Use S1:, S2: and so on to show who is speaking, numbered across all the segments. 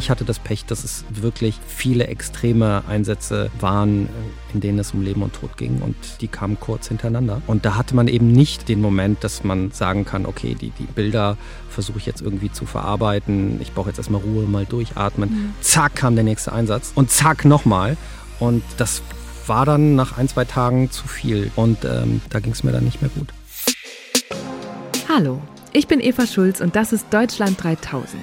S1: Ich hatte das Pech, dass es wirklich viele extreme Einsätze waren, in denen es um Leben und Tod ging und die kamen kurz hintereinander. Und da hatte man eben nicht den Moment, dass man sagen kann, okay, die, die Bilder versuche ich jetzt irgendwie zu verarbeiten. Ich brauche jetzt erstmal Ruhe, mal durchatmen. Mhm. Zack kam der nächste Einsatz und zack nochmal. Und das war dann nach ein, zwei Tagen zu viel und ähm, da ging es mir dann nicht mehr gut.
S2: Hallo, ich bin Eva Schulz und das ist Deutschland 3000.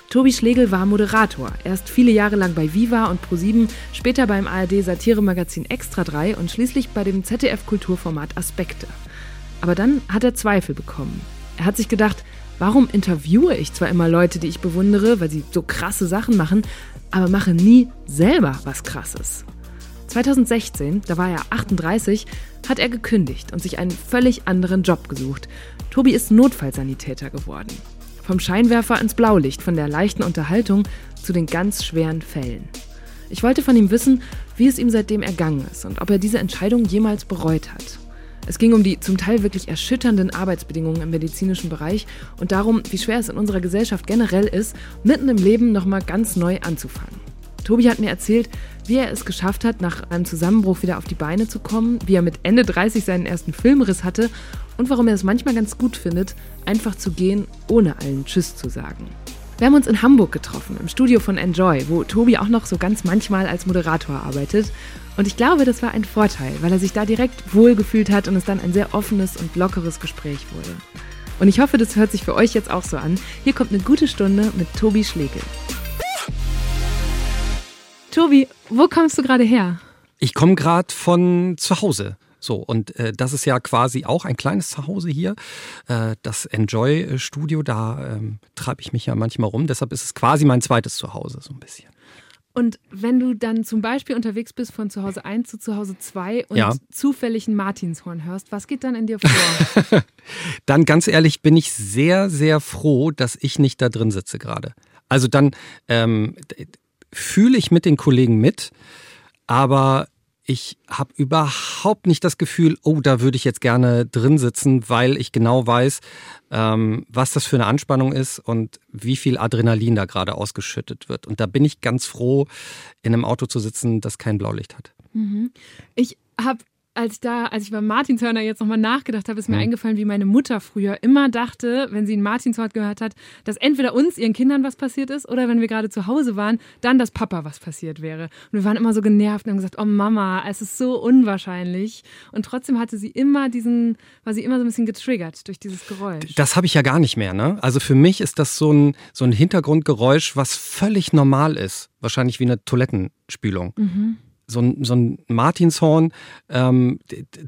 S2: Tobi Schlegel war Moderator, erst viele Jahre lang bei Viva und Pro7, später beim ARD-Satiremagazin Extra 3 und schließlich bei dem ZDF-Kulturformat Aspekte. Aber dann hat er Zweifel bekommen. Er hat sich gedacht, warum interviewe ich zwar immer Leute, die ich bewundere, weil sie so krasse Sachen machen, aber mache nie selber was Krasses. 2016, da war er 38, hat er gekündigt und sich einen völlig anderen Job gesucht. Tobi ist Notfallsanitäter geworden. Vom Scheinwerfer ins Blaulicht, von der leichten Unterhaltung zu den ganz schweren Fällen. Ich wollte von ihm wissen, wie es ihm seitdem ergangen ist und ob er diese Entscheidung jemals bereut hat. Es ging um die zum Teil wirklich erschütternden Arbeitsbedingungen im medizinischen Bereich und darum, wie schwer es in unserer Gesellschaft generell ist, mitten im Leben nochmal ganz neu anzufangen. Tobi hat mir erzählt, wie er es geschafft hat, nach einem Zusammenbruch wieder auf die Beine zu kommen, wie er mit Ende 30 seinen ersten Filmriss hatte und warum er es manchmal ganz gut findet, einfach zu gehen, ohne allen Tschüss zu sagen. Wir haben uns in Hamburg getroffen, im Studio von Enjoy, wo Tobi auch noch so ganz manchmal als Moderator arbeitet. Und ich glaube, das war ein Vorteil, weil er sich da direkt wohlgefühlt hat und es dann ein sehr offenes und lockeres Gespräch wurde. Und ich hoffe, das hört sich für euch jetzt auch so an. Hier kommt eine gute Stunde mit Tobi Schlegel. Tobi, wo kommst du gerade her?
S1: Ich komme gerade von zu Hause. So, und äh, das ist ja quasi auch ein kleines Zuhause hier. Äh, das Enjoy-Studio, da ähm, treibe ich mich ja manchmal rum. Deshalb ist es quasi mein zweites Zuhause, so ein bisschen.
S2: Und wenn du dann zum Beispiel unterwegs bist von zu Hause 1 zu zu Hause 2 und ja. zufällig ein Martinshorn hörst, was geht dann in dir vor?
S1: dann ganz ehrlich bin ich sehr, sehr froh, dass ich nicht da drin sitze gerade. Also dann ähm, fühle ich mit den Kollegen mit, aber ich habe überhaupt nicht das Gefühl, oh, da würde ich jetzt gerne drin sitzen, weil ich genau weiß, ähm, was das für eine Anspannung ist und wie viel Adrenalin da gerade ausgeschüttet wird. Und da bin ich ganz froh, in einem Auto zu sitzen, das kein Blaulicht hat.
S2: Mhm. Ich habe als ich da, als ich beim Martinshörner jetzt nochmal nachgedacht habe, ist mir mhm. eingefallen, wie meine Mutter früher immer dachte, wenn sie ein Martinshorn gehört hat, dass entweder uns, ihren Kindern was passiert ist oder wenn wir gerade zu Hause waren, dann dass Papa was passiert wäre. Und wir waren immer so genervt und haben gesagt, oh Mama, es ist so unwahrscheinlich. Und trotzdem hatte sie immer diesen, war sie immer so ein bisschen getriggert durch dieses Geräusch.
S1: Das habe ich ja gar nicht mehr, ne? Also für mich ist das so ein, so ein Hintergrundgeräusch, was völlig normal ist. Wahrscheinlich wie eine Toilettenspülung. Mhm so ein, so ein Martinshorn ähm,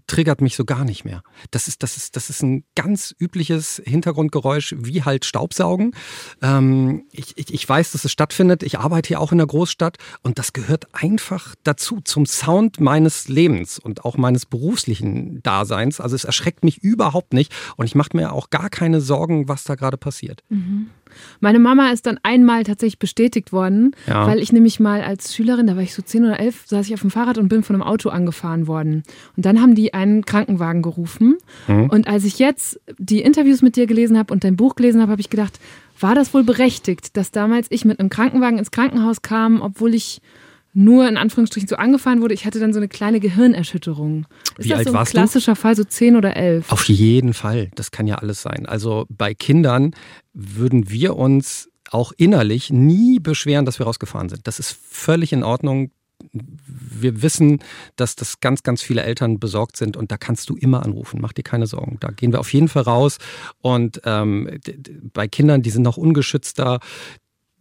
S1: triggert mich so gar nicht mehr. Das ist, das, ist, das ist ein ganz übliches Hintergrundgeräusch, wie halt Staubsaugen. Ähm, ich, ich, ich weiß, dass es stattfindet. Ich arbeite hier auch in der Großstadt und das gehört einfach dazu, zum Sound meines Lebens und auch meines beruflichen Daseins. Also es erschreckt mich überhaupt nicht und ich mache mir auch gar keine Sorgen, was da gerade passiert.
S2: Mhm. Meine Mama ist dann einmal tatsächlich bestätigt worden, ja. weil ich nämlich mal als Schülerin, da war ich so zehn oder elf, saß ich auf dem Fahrrad und bin von einem Auto angefahren worden. Und dann haben die einen Krankenwagen gerufen. Mhm. Und als ich jetzt die Interviews mit dir gelesen habe und dein Buch gelesen habe, habe ich gedacht, war das wohl berechtigt, dass damals ich mit einem Krankenwagen ins Krankenhaus kam, obwohl ich nur in Anführungsstrichen so angefahren wurde, ich hatte dann so eine kleine Gehirnerschütterung. Ist
S1: Wie
S2: das
S1: alt
S2: so ein
S1: warst
S2: klassischer
S1: du?
S2: Fall, so zehn oder elf?
S1: Auf jeden Fall. Das kann ja alles sein. Also bei Kindern würden wir uns auch innerlich nie beschweren, dass wir rausgefahren sind. Das ist völlig in Ordnung. Wir wissen, dass das ganz, ganz viele Eltern besorgt sind und da kannst du immer anrufen. Mach dir keine Sorgen. Da gehen wir auf jeden Fall raus. Und ähm, bei Kindern, die sind noch ungeschützter,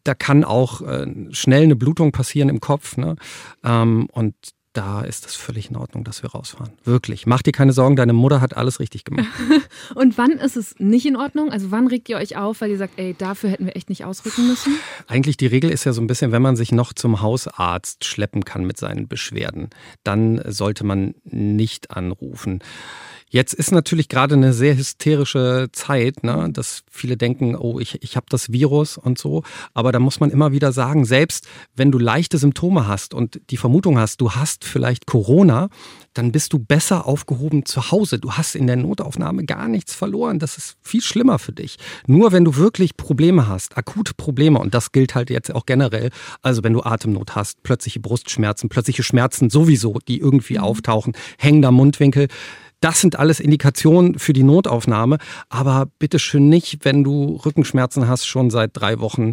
S1: da kann auch äh, schnell eine Blutung passieren im Kopf. Ne? Ähm, und da ist es völlig in Ordnung, dass wir rausfahren. Wirklich. Mach dir keine Sorgen, deine Mutter hat alles richtig gemacht.
S2: Und wann ist es nicht in Ordnung? Also wann regt ihr euch auf, weil ihr sagt, ey, dafür hätten wir echt nicht ausrücken müssen?
S1: Eigentlich die Regel ist ja so ein bisschen, wenn man sich noch zum Hausarzt schleppen kann mit seinen Beschwerden, dann sollte man nicht anrufen. Jetzt ist natürlich gerade eine sehr hysterische Zeit, ne? dass viele denken, oh, ich, ich habe das Virus und so. Aber da muss man immer wieder sagen, selbst wenn du leichte Symptome hast und die Vermutung hast, du hast vielleicht Corona, dann bist du besser aufgehoben zu Hause. Du hast in der Notaufnahme gar nichts verloren. Das ist viel schlimmer für dich. Nur wenn du wirklich Probleme hast, akute Probleme, und das gilt halt jetzt auch generell, also wenn du Atemnot hast, plötzliche Brustschmerzen, plötzliche Schmerzen sowieso, die irgendwie mhm. auftauchen, hängender Mundwinkel, das sind alles Indikationen für die Notaufnahme, aber bitteschön nicht, wenn du Rückenschmerzen hast, schon seit drei Wochen,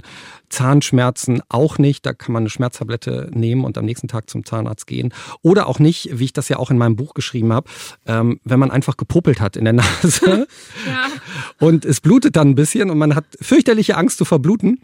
S1: Zahnschmerzen auch nicht, da kann man eine Schmerztablette nehmen und am nächsten Tag zum Zahnarzt gehen. Oder auch nicht, wie ich das ja auch in meinem Buch geschrieben habe, ähm, wenn man einfach gepuppelt hat in der Nase. Ja. und es blutet dann ein bisschen und man hat fürchterliche Angst zu verbluten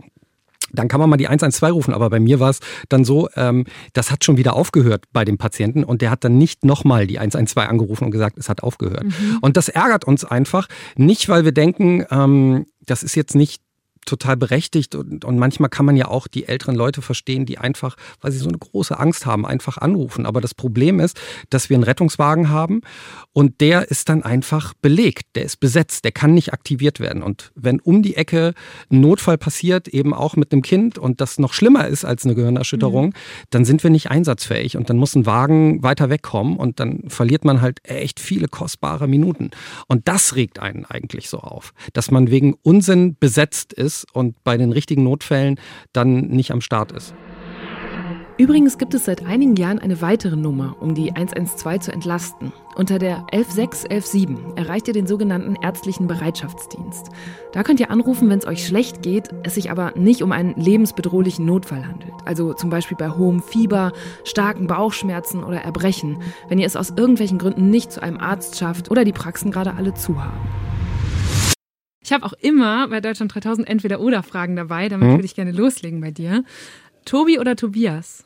S1: dann kann man mal die 112 rufen. Aber bei mir war es dann so, ähm, das hat schon wieder aufgehört bei dem Patienten und der hat dann nicht nochmal die 112 angerufen und gesagt, es hat aufgehört. Mhm. Und das ärgert uns einfach, nicht weil wir denken, ähm, das ist jetzt nicht total berechtigt und, und manchmal kann man ja auch die älteren Leute verstehen, die einfach, weil sie so eine große Angst haben, einfach anrufen. Aber das Problem ist, dass wir einen Rettungswagen haben und der ist dann einfach belegt, der ist besetzt, der kann nicht aktiviert werden. Und wenn um die Ecke ein Notfall passiert, eben auch mit einem Kind und das noch schlimmer ist als eine Gehirnerschütterung, mhm. dann sind wir nicht einsatzfähig und dann muss ein Wagen weiter wegkommen und dann verliert man halt echt viele kostbare Minuten. Und das regt einen eigentlich so auf, dass man wegen Unsinn besetzt ist ist und bei den richtigen Notfällen dann nicht am Start ist.
S2: Übrigens gibt es seit einigen Jahren eine weitere Nummer, um die 112 zu entlasten. Unter der 11617 erreicht ihr den sogenannten ärztlichen Bereitschaftsdienst. Da könnt ihr anrufen, wenn es euch schlecht geht, es sich aber nicht um einen lebensbedrohlichen Notfall handelt. Also zum Beispiel bei hohem Fieber, starken Bauchschmerzen oder Erbrechen, wenn ihr es aus irgendwelchen Gründen nicht zu einem Arzt schafft oder die Praxen gerade alle zu haben. Ich habe auch immer bei Deutschland 3000 entweder oder Fragen dabei, damit mhm. würde ich gerne loslegen bei dir. Tobi oder Tobias?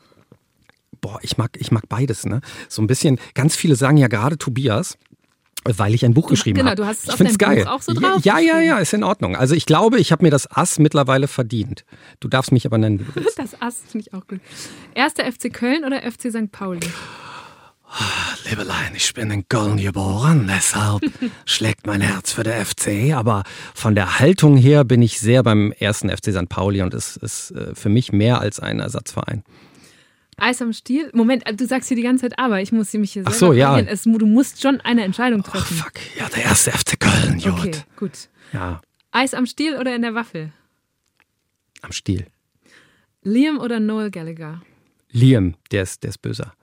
S1: Boah, ich mag, ich mag beides, ne? So ein bisschen, ganz viele sagen ja gerade Tobias. Weil ich ein Buch geschrieben habe.
S2: Genau, du hast es ich auf deinem geil. Buch auch so drauf.
S1: Ja, ja, ja, ist in Ordnung. Also ich glaube, ich habe mir das Ass mittlerweile verdient. Du darfst mich aber nennen.
S2: Das Ass finde ich auch gut. Erster FC Köln oder FC St. Pauli?
S1: Liebelein, ich bin in Köln geboren, deshalb schlägt mein Herz für der FC. Aber von der Haltung her bin ich sehr beim ersten FC St. Pauli und es ist äh, für mich mehr als ein Ersatzverein.
S2: Eis am Stiel? Moment, du sagst hier die ganze Zeit aber, ich muss mich hier
S1: Ach so, ja.
S2: Es, du musst schon eine Entscheidung treffen.
S1: Oh, fuck, ja, der erste FC Köln, gut.
S2: Okay, gut.
S1: Ja.
S2: Eis am Stiel oder in der Waffel?
S1: Am Stiel.
S2: Liam oder Noel Gallagher?
S1: Liam, der ist, der ist böser.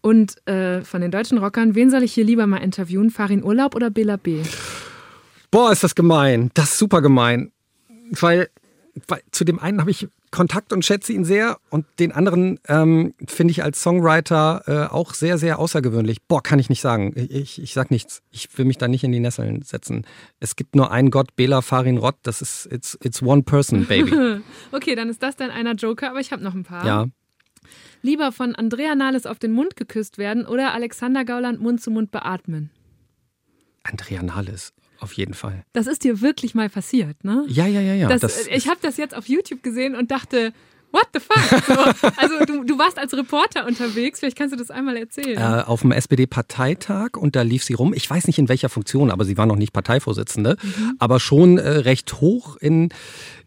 S2: Und äh, von den deutschen Rockern, wen soll ich hier lieber mal interviewen? Farin Urlaub oder Bela B?
S1: Boah, ist das gemein. Das ist super gemein. Weil, weil zu dem einen habe ich Kontakt und schätze ihn sehr und den anderen ähm, finde ich als Songwriter äh, auch sehr, sehr außergewöhnlich. Boah, kann ich nicht sagen. Ich, ich sag nichts. Ich will mich da nicht in die Nesseln setzen. Es gibt nur einen Gott, Bela Farin Rott. Das ist, it's, it's one person, baby.
S2: okay, dann ist das dann einer Joker, aber ich habe noch ein paar.
S1: Ja
S2: lieber von Andrea Nahles auf den Mund geküsst werden oder Alexander Gauland Mund zu Mund beatmen?
S1: Andrea Nahles. Auf jeden Fall.
S2: Das ist dir wirklich mal passiert, ne?
S1: Ja, ja, ja, ja.
S2: Das, das ich habe das jetzt auf YouTube gesehen und dachte, What the fuck? So, also du, du warst als Reporter unterwegs, vielleicht kannst du das einmal erzählen.
S1: Äh, auf dem SPD-Parteitag und da lief sie rum. Ich weiß nicht in welcher Funktion, aber sie war noch nicht Parteivorsitzende, mhm. aber schon äh, recht hoch in,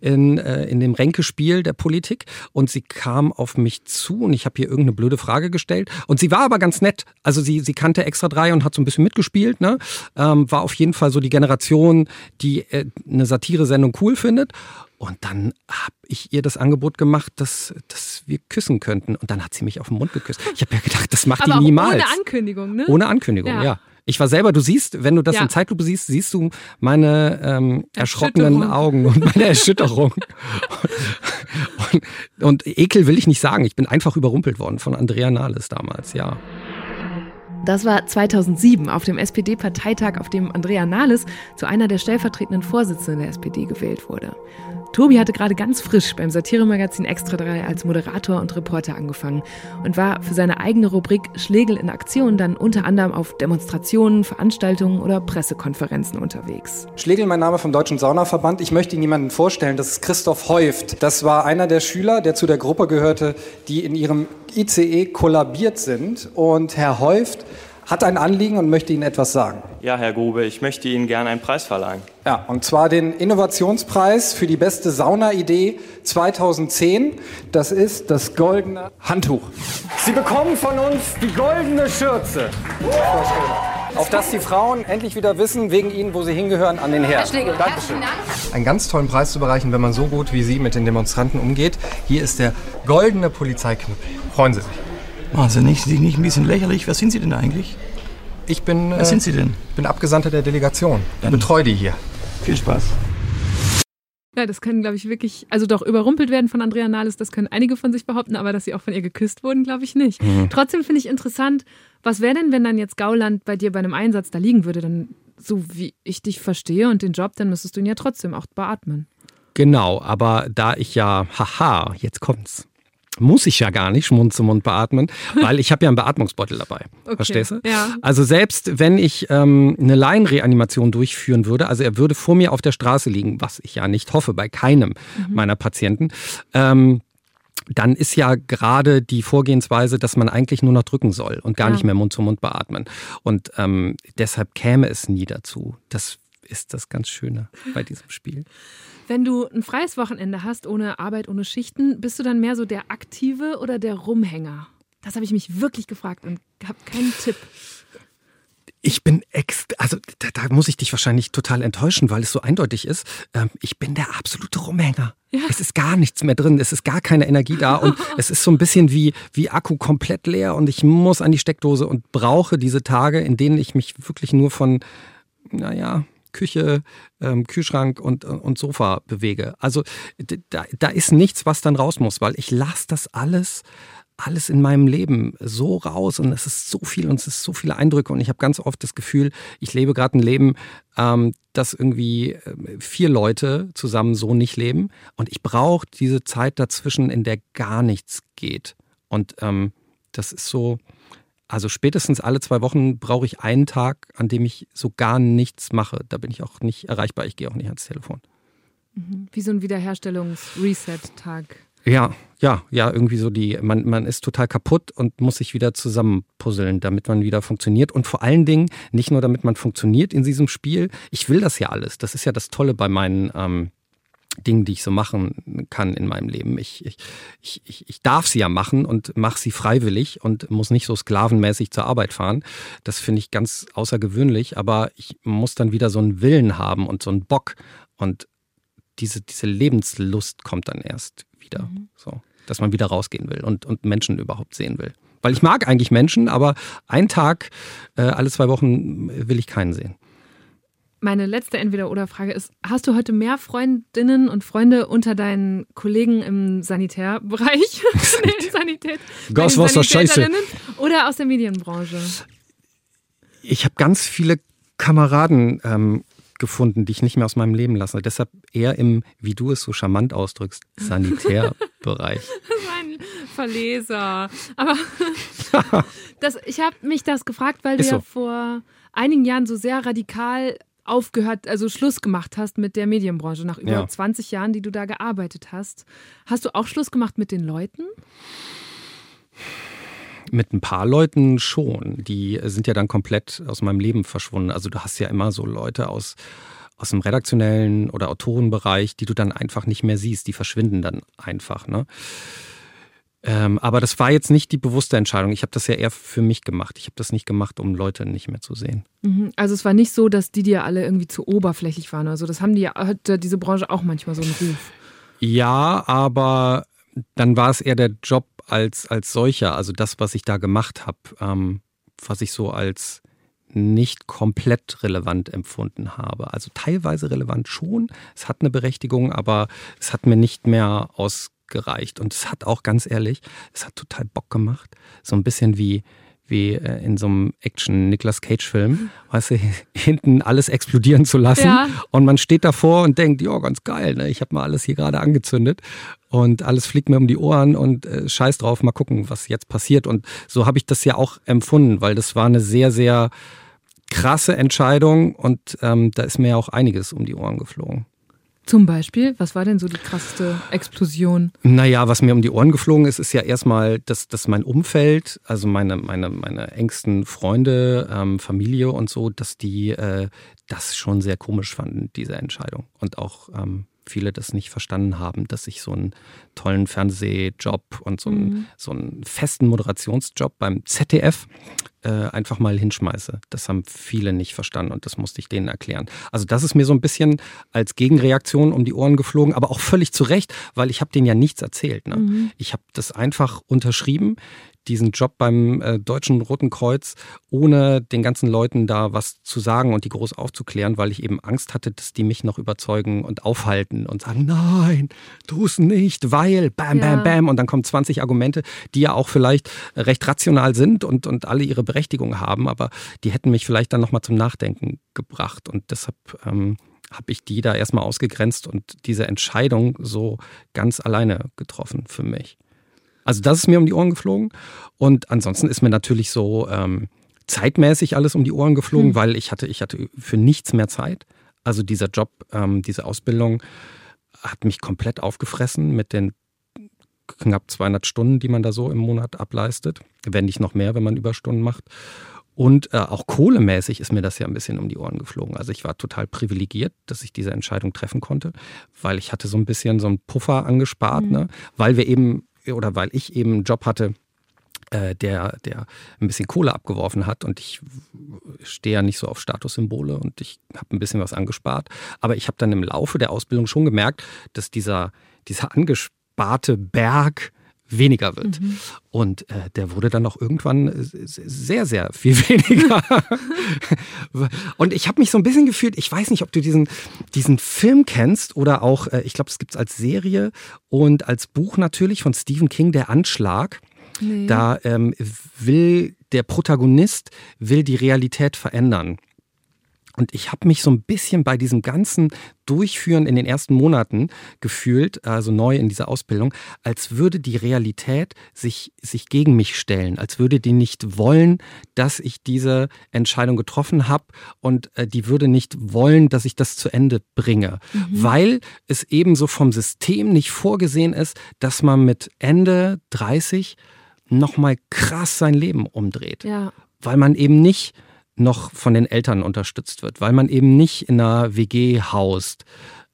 S1: in, äh, in dem Ränkespiel der Politik. Und sie kam auf mich zu und ich habe ihr irgendeine blöde Frage gestellt. Und sie war aber ganz nett. Also sie, sie kannte extra drei und hat so ein bisschen mitgespielt. Ne? Ähm, war auf jeden Fall so die Generation, die äh, eine Satire-Sendung cool findet. Und dann habe ich ihr das Angebot gemacht, dass, dass wir küssen könnten. Und dann hat sie mich auf den Mund geküsst. Ich habe ja gedacht, das macht
S2: Aber
S1: die niemals.
S2: Ohne Ankündigung, ne?
S1: Ohne Ankündigung, ja. ja. Ich war selber, du siehst, wenn du das ja. in Zeitlupe siehst, siehst du meine ähm, erschrockenen Augen und meine Erschütterung. und, und, Ekel will ich nicht sagen. Ich bin einfach überrumpelt worden von Andrea Nahles damals, ja.
S2: Das war 2007 auf dem SPD-Parteitag, auf dem Andrea Nahles zu einer der stellvertretenden Vorsitzenden der SPD gewählt wurde. Tobi hatte gerade ganz frisch beim Satiremagazin Extra 3 als Moderator und Reporter angefangen und war für seine eigene Rubrik Schlegel in Aktion dann unter anderem auf Demonstrationen, Veranstaltungen oder Pressekonferenzen unterwegs.
S3: Schlegel, mein Name vom Deutschen Saunaverband. Ich möchte Ihnen jemanden vorstellen, das ist Christoph Heuft. Das war einer der Schüler, der zu der Gruppe gehörte, die in ihrem ICE kollabiert sind. Und Herr Heuft hat ein Anliegen und möchte Ihnen etwas sagen.
S4: Ja, Herr Grube, ich möchte Ihnen gerne einen Preis verleihen.
S3: Ja, und zwar den Innovationspreis für die beste Saunaidee 2010. Das ist das goldene Handtuch. Sie bekommen von uns die goldene Schürze. Auf dass die Frauen endlich wieder wissen, wegen Ihnen, wo sie hingehören, an den Herd.
S5: Herr Schlegel,
S3: Dankeschön.
S5: Dank.
S3: Einen ganz tollen Preis zu bereichen, wenn man so gut wie Sie mit den Demonstranten umgeht. Hier ist der goldene Polizeiknüppel. Freuen Sie sich.
S6: Wahnsinnig, Sie nicht ein bisschen lächerlich? Wer sind Sie denn eigentlich?
S3: Ich bin,
S6: Wer
S3: äh,
S6: sind Sie denn?
S3: bin Abgesandter der Delegation. Ich
S6: Dann-
S3: betreue die hier.
S6: Viel Spaß.
S2: Ja, das können, glaube ich, wirklich, also doch überrumpelt werden von Andrea Nahles, das können einige von sich behaupten, aber dass sie auch von ihr geküsst wurden, glaube ich nicht. Trotzdem finde ich interessant, was wäre denn, wenn dann jetzt Gauland bei dir bei einem Einsatz da liegen würde? Dann, so wie ich dich verstehe und den Job, dann müsstest du ihn ja trotzdem auch beatmen.
S1: Genau, aber da ich ja, haha, jetzt kommt's. Muss ich ja gar nicht Mund zu Mund beatmen, weil ich habe ja einen Beatmungsbeutel dabei.
S2: Okay,
S1: Verstehst du?
S2: ja.
S1: Also selbst wenn ich ähm, eine Laienreanimation durchführen würde, also er würde vor mir auf der Straße liegen, was ich ja nicht hoffe bei keinem meiner Patienten, ähm, dann ist ja gerade die Vorgehensweise, dass man eigentlich nur noch drücken soll und gar
S2: Ja.
S1: nicht mehr Mund zu Mund beatmen. Und ähm, deshalb käme es nie dazu. Das ist das ganz Schöne bei diesem Spiel.
S2: Wenn du ein freies Wochenende hast, ohne Arbeit, ohne Schichten, bist du dann mehr so der Aktive oder der Rumhänger? Das habe ich mich wirklich gefragt und habe keinen Tipp.
S1: Ich bin ex, also da, da muss ich dich wahrscheinlich total enttäuschen, weil es so eindeutig ist. Ähm, ich bin der absolute Rumhänger. Es ist gar nichts mehr drin, es ist gar keine Energie da und es ist so ein bisschen wie, wie Akku komplett leer und ich muss an die Steckdose und brauche diese Tage, in denen ich mich wirklich nur von, naja, Küche, ähm, Kühlschrank und, und Sofa bewege. Also da, da ist nichts, was dann raus muss, weil ich lasse das alles alles in meinem Leben so raus und es ist so viel und es ist so viele Eindrücke und ich habe ganz oft das Gefühl, ich lebe gerade ein Leben, ähm, das irgendwie äh, vier Leute zusammen so nicht leben und ich brauche diese Zeit dazwischen, in der gar nichts geht und ähm, das ist so, also spätestens alle zwei Wochen brauche ich einen Tag, an dem ich so gar nichts mache. Da bin ich auch nicht erreichbar, ich gehe auch nicht ans Telefon.
S2: Wie so ein Wiederherstellungs-Reset-Tag.
S1: Ja, ja, ja, irgendwie so die, man, man ist total kaputt und muss sich wieder zusammenpuzzeln, damit man wieder funktioniert. Und vor allen Dingen, nicht nur damit man funktioniert in diesem Spiel, ich will das ja alles. Das ist ja das Tolle bei meinen ähm, Dingen, die ich so machen kann in meinem Leben. Ich, ich, ich, ich, darf sie ja machen und mache sie freiwillig und muss nicht so sklavenmäßig zur Arbeit fahren. Das finde ich ganz außergewöhnlich, aber ich muss dann wieder so einen Willen haben und so einen Bock. Und diese, diese Lebenslust kommt dann erst wieder. So, dass man wieder rausgehen will und, und Menschen überhaupt sehen will. Weil ich mag eigentlich Menschen, aber einen Tag, äh, alle zwei Wochen will ich keinen sehen.
S2: Meine letzte Entweder-Oder-Frage ist: Hast du heute mehr Freundinnen und Freunde unter deinen Kollegen im Sanitärbereich? nee, Sanität. bei
S1: Gas,
S2: den
S1: Wasser, Scheiße.
S2: Oder aus der Medienbranche?
S1: Ich habe ganz viele Kameraden ähm, gefunden, die ich nicht mehr aus meinem Leben lasse. Deshalb eher im, wie du es so charmant ausdrückst, Sanitärbereich.
S2: Ein Verleser. Aber das, ich habe mich das gefragt, weil du
S1: Ist
S2: ja
S1: so.
S2: vor einigen Jahren so sehr radikal aufgehört, also Schluss gemacht hast mit der Medienbranche nach über
S1: Ja.
S2: 20 Jahren, die du da gearbeitet hast. Hast du auch Schluss gemacht mit den Leuten?
S1: Mit ein paar Leuten schon. Die sind ja dann komplett aus meinem Leben verschwunden. Also du hast ja immer so Leute aus, aus dem redaktionellen oder Autorenbereich, die du dann einfach nicht mehr siehst. Die verschwinden dann einfach. Ne? Ähm, aber das war jetzt nicht die bewusste Entscheidung. Ich habe das ja eher für mich gemacht. Ich habe das nicht gemacht, um Leute nicht mehr zu sehen.
S2: Mhm. Also es war nicht so, dass die dir alle irgendwie zu oberflächlich waren. Also das haben die ja, hat diese Branche auch manchmal so einen Ruf.
S1: Ja, aber dann war es eher der Job als, als solcher, also das, was ich da gemacht habe, ähm, was ich so als nicht komplett relevant empfunden habe. Also teilweise relevant schon, es hat eine Berechtigung, aber es hat mir nicht mehr ausgereicht. Und es hat auch ganz ehrlich, es hat total Bock gemacht. So ein bisschen wie, wie äh, in so einem Action-Nicolas Cage-Film, weißt du, hinten alles explodieren zu lassen. Ja. Und man steht davor und denkt, ja, ganz geil, ne? ich habe mal alles hier gerade angezündet und alles fliegt mir um die Ohren und äh, scheiß drauf, mal gucken, was jetzt passiert. Und so habe ich das ja auch empfunden, weil das war eine sehr, sehr krasse Entscheidung und ähm, da ist mir ja auch einiges um die Ohren geflogen.
S2: Zum Beispiel, was war denn so die krasseste Explosion?
S1: Naja, was mir um die Ohren geflogen ist, ist ja erstmal, dass, dass mein Umfeld, also meine, meine, meine engsten Freunde, ähm, Familie und so, dass die äh, das schon sehr komisch fanden, diese Entscheidung. Und auch ähm, viele das nicht verstanden haben, dass ich so einen tollen Fernsehjob und so einen, mhm. so einen festen Moderationsjob beim ZDF äh, einfach mal hinschmeiße. Das haben viele nicht verstanden und das musste ich denen erklären. Also das ist mir so ein bisschen als Gegenreaktion um die Ohren geflogen, aber auch völlig zu Recht, weil ich habe denen ja nichts erzählt. Ne? Mhm. Ich habe das einfach unterschrieben diesen Job beim äh, Deutschen Roten Kreuz, ohne den ganzen Leuten da was zu sagen und die groß aufzuklären, weil ich eben Angst hatte, dass die mich noch überzeugen und aufhalten und sagen, nein, tu es nicht, weil, bam, bam, ja. bam. Und dann kommen 20 Argumente, die ja auch vielleicht recht rational sind und, und alle ihre Berechtigung haben, aber die hätten mich vielleicht dann nochmal zum Nachdenken gebracht. Und deshalb ähm, habe ich die da erstmal ausgegrenzt und diese Entscheidung so ganz alleine getroffen für mich. Also das ist mir um die Ohren geflogen. Und ansonsten ist mir natürlich so ähm, zeitmäßig alles um die Ohren geflogen, hm. weil ich hatte, ich hatte für nichts mehr Zeit. Also dieser Job, ähm, diese Ausbildung hat mich komplett aufgefressen mit den knapp 200 Stunden, die man da so im Monat ableistet. Wenn nicht noch mehr, wenn man Überstunden macht. Und äh, auch kohlemäßig ist mir das ja ein bisschen um die Ohren geflogen. Also ich war total privilegiert, dass ich diese Entscheidung treffen konnte, weil ich hatte so ein bisschen so einen Puffer angespart, mhm. ne? weil wir eben oder weil ich eben einen Job hatte, äh, der, der ein bisschen Kohle abgeworfen hat und ich stehe ja nicht so auf Statussymbole und ich habe ein bisschen was angespart. Aber ich habe dann im Laufe der Ausbildung schon gemerkt, dass dieser, dieser angesparte Berg weniger wird. Mhm. Und äh, der wurde dann auch irgendwann sehr, sehr viel weniger. und ich habe mich so ein bisschen gefühlt, ich weiß nicht, ob du diesen, diesen Film kennst oder auch, äh, ich glaube, es gibt es als Serie und als Buch natürlich von Stephen King, Der Anschlag. Nee. Da ähm, will der Protagonist will die Realität verändern. Und ich habe mich so ein bisschen bei diesem ganzen Durchführen in den ersten Monaten gefühlt, also neu in dieser Ausbildung, als würde die Realität sich, sich gegen mich stellen, als würde die nicht wollen, dass ich diese Entscheidung getroffen habe und äh, die würde nicht wollen, dass ich das zu Ende bringe, mhm. weil es eben so vom System nicht vorgesehen ist, dass man mit Ende 30 nochmal krass sein Leben umdreht. Ja. Weil man eben nicht noch von den Eltern unterstützt wird, weil man eben nicht in einer WG haust.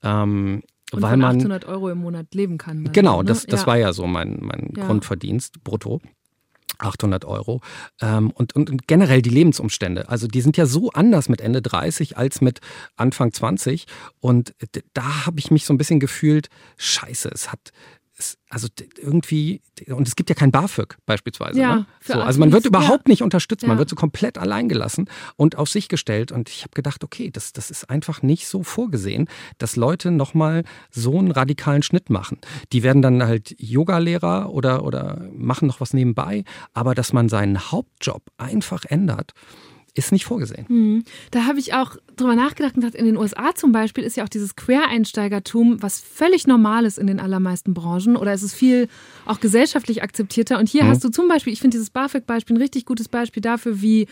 S1: Ähm,
S2: und
S1: weil
S2: von
S1: man
S2: 800 Euro im Monat leben kann.
S1: Dann, genau, ne? das, das ja. war ja so mein, mein ja. Grundverdienst brutto. 800 Euro. Ähm, und, und, und, generell die Lebensumstände. Also die sind ja so anders mit Ende 30 als mit Anfang 20. Und da habe ich mich so ein bisschen gefühlt, scheiße, es hat, also irgendwie, und es gibt ja kein BAföG beispielsweise. Ja, ne? so, also man wird überhaupt ja. nicht unterstützt, man ja. wird so komplett allein gelassen und auf sich gestellt. Und ich habe gedacht, okay, das, das ist einfach nicht so vorgesehen, dass Leute nochmal so einen radikalen Schnitt machen. Die werden dann halt Yogalehrer oder, oder machen noch was nebenbei, aber dass man seinen Hauptjob einfach ändert ist nicht vorgesehen.
S2: Mhm. Da habe ich auch drüber nachgedacht und gesagt, in den USA zum Beispiel ist ja auch dieses Quereinsteigertum, was völlig normal ist in den allermeisten Branchen oder ist es viel auch gesellschaftlich akzeptierter. Und hier mhm. hast du zum Beispiel, ich finde dieses BAföG-Beispiel ein richtig gutes Beispiel dafür, wie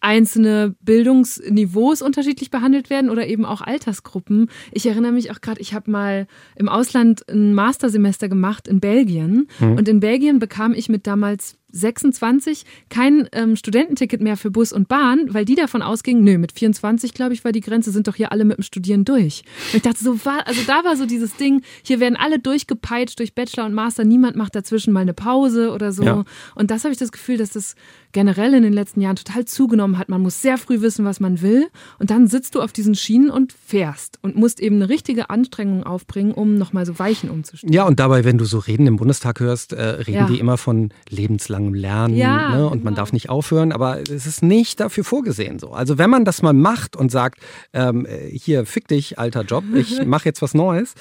S2: einzelne Bildungsniveaus unterschiedlich behandelt werden oder eben auch Altersgruppen. Ich erinnere mich auch gerade, ich habe mal im Ausland ein Mastersemester gemacht in Belgien mhm. und in Belgien bekam ich mit damals 26 kein ähm, Studententicket mehr für Bus und Bahn, weil die davon ausgingen, nö, mit 24, glaube ich, war die Grenze, sind doch hier alle mit dem Studieren durch. Und ich dachte so, war, also da war so dieses Ding, hier werden alle durchgepeitscht durch Bachelor und Master, niemand macht dazwischen mal eine Pause oder so. Ja. Und das habe ich das Gefühl, dass das generell in den letzten Jahren total zugenommen hat. Man muss sehr früh wissen, was man will. Und dann sitzt du auf diesen Schienen und fährst und musst eben eine richtige Anstrengung aufbringen, um nochmal so Weichen umzustellen.
S1: Ja, und dabei, wenn du so Reden im Bundestag hörst, äh, reden ja. die immer von lebenslang lebenslangem Lernen ja, ne? und man darf nicht aufhören, aber es ist nicht dafür vorgesehen so. Also wenn man das mal macht und sagt, ähm, hier, fick dich, alter Job, ich mache jetzt was Neues,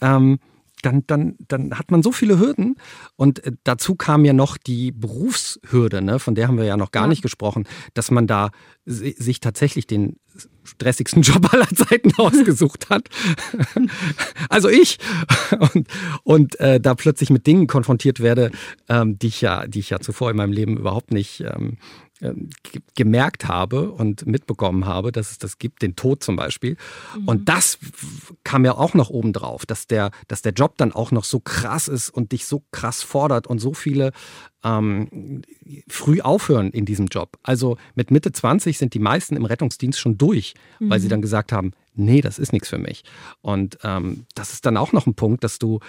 S1: ähm, dann, dann, dann hat man so viele Hürden. Und äh, dazu kam ja noch die Berufshürde, ne? von der haben wir ja noch gar ja. nicht gesprochen, dass man da sich tatsächlich den stressigsten Job aller Zeiten ausgesucht hat. also ich. Und, und äh, da plötzlich mit Dingen konfrontiert werde, ähm, die, ich ja, die ich ja zuvor in meinem Leben überhaupt nicht ähm, ähm, gemerkt habe und mitbekommen habe, dass es das gibt, den Tod zum Beispiel. Mhm. Und das kam ja auch noch oben drauf, dass der, dass der Job dann auch noch so krass ist und dich so krass fordert und so viele ähm, früh aufhören in diesem Job. Also mit Mitte 20 sind die meisten im Rettungsdienst schon durch, mhm. weil sie mhm. dann gesagt haben, nee, das ist nichts für mich. Und ähm, das ist dann auch noch ein Punkt, dass du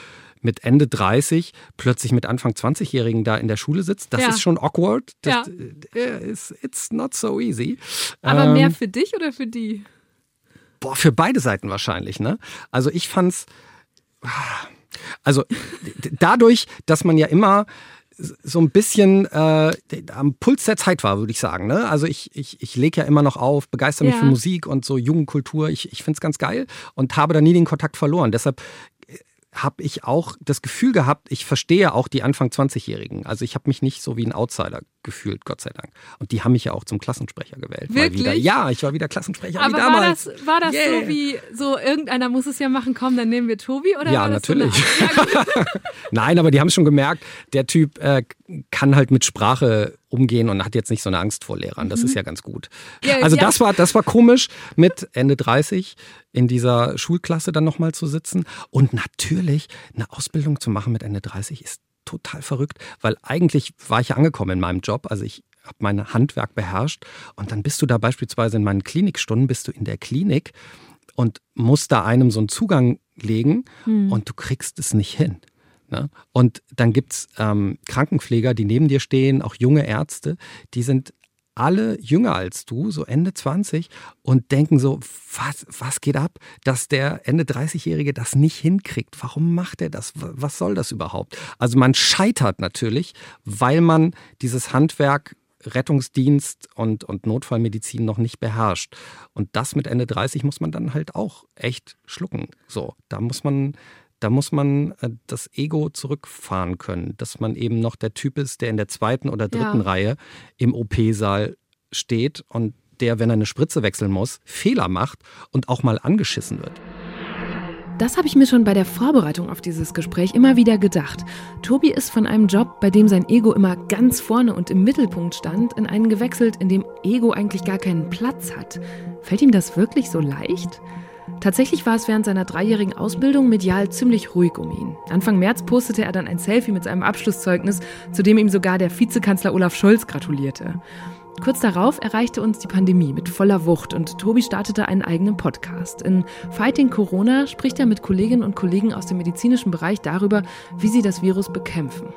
S1: mit Ende 30 plötzlich mit Anfang 20-Jährigen da in der Schule sitzt. Das ja. ist schon awkward. Das, ja. Äh, it's, it's not so easy.
S2: Aber ähm, mehr für dich oder für die?
S1: Boah, für beide Seiten wahrscheinlich. Ne? Also ich fand's. Also dadurch, dass man ja immer so ein bisschen äh, am Puls der Zeit war, würde ich sagen. Ne? Also ich, ich, ich lege ja immer noch auf, begeister mich ja. für Musik und so Jugendkultur. Ich, ich finde es ganz geil und habe da nie den Kontakt verloren. Deshalb habe ich auch das Gefühl gehabt, ich verstehe auch die Anfang 20-Jährigen. Also ich habe mich nicht so wie ein Outsider gefühlt, Gott sei Dank. Und die haben mich ja auch zum Klassensprecher gewählt.
S2: Wirklich?
S1: Wieder. Ja, ich war wieder Klassensprecher
S2: Aber
S1: wie damals.
S2: War das, war das yeah. so wie, so irgendeiner muss es ja machen, komm, dann nehmen wir Tobi? Oder
S1: ja, natürlich. So Nein, aber die haben schon gemerkt, der Typ äh, kann halt mit Sprache umgehen und hat jetzt nicht so eine Angst vor Lehrern. Das mhm. ist ja ganz gut. Ja, also ja. das war das war komisch mit Ende 30 in dieser Schulklasse dann nochmal zu sitzen und natürlich eine Ausbildung zu machen mit Ende 30 ist total verrückt, weil eigentlich war ich ja angekommen in meinem Job, also ich habe mein Handwerk beherrscht und dann bist du da beispielsweise in meinen Klinikstunden bist du in der Klinik und musst da einem so einen Zugang legen hm. und du kriegst es nicht hin. Ne? Und dann gibt es ähm, Krankenpfleger, die neben dir stehen, auch junge Ärzte, die sind alle jünger als du, so Ende 20, und denken so, was, was geht ab, dass der Ende 30-Jährige das nicht hinkriegt? Warum macht er das? Was soll das überhaupt? Also man scheitert natürlich, weil man dieses Handwerk Rettungsdienst und, und Notfallmedizin noch nicht beherrscht. Und das mit Ende 30 muss man dann halt auch echt schlucken. So, da muss man da muss man äh, das Ego zurückfahren können, dass man eben noch der Typ ist, der in der zweiten oder dritten ja. Reihe im OP-Saal steht und der, wenn er eine Spritze wechseln muss, Fehler macht und auch mal angeschissen wird.
S2: Das habe ich mir schon bei der Vorbereitung auf dieses Gespräch immer wieder gedacht. Tobi ist von einem Job, bei dem sein Ego immer ganz vorne und im Mittelpunkt stand, in einen gewechselt, in dem Ego eigentlich gar keinen Platz hat. Fällt ihm das wirklich so leicht? Tatsächlich war es während seiner dreijährigen Ausbildung medial ziemlich ruhig um ihn. Anfang März postete er dann ein Selfie mit seinem Abschlusszeugnis, zu dem ihm sogar der Vizekanzler Olaf Scholz gratulierte. Kurz darauf erreichte uns die Pandemie mit voller Wucht und Tobi startete einen eigenen Podcast. In Fighting Corona spricht er mit Kolleginnen und Kollegen aus dem medizinischen Bereich darüber, wie sie das Virus bekämpfen.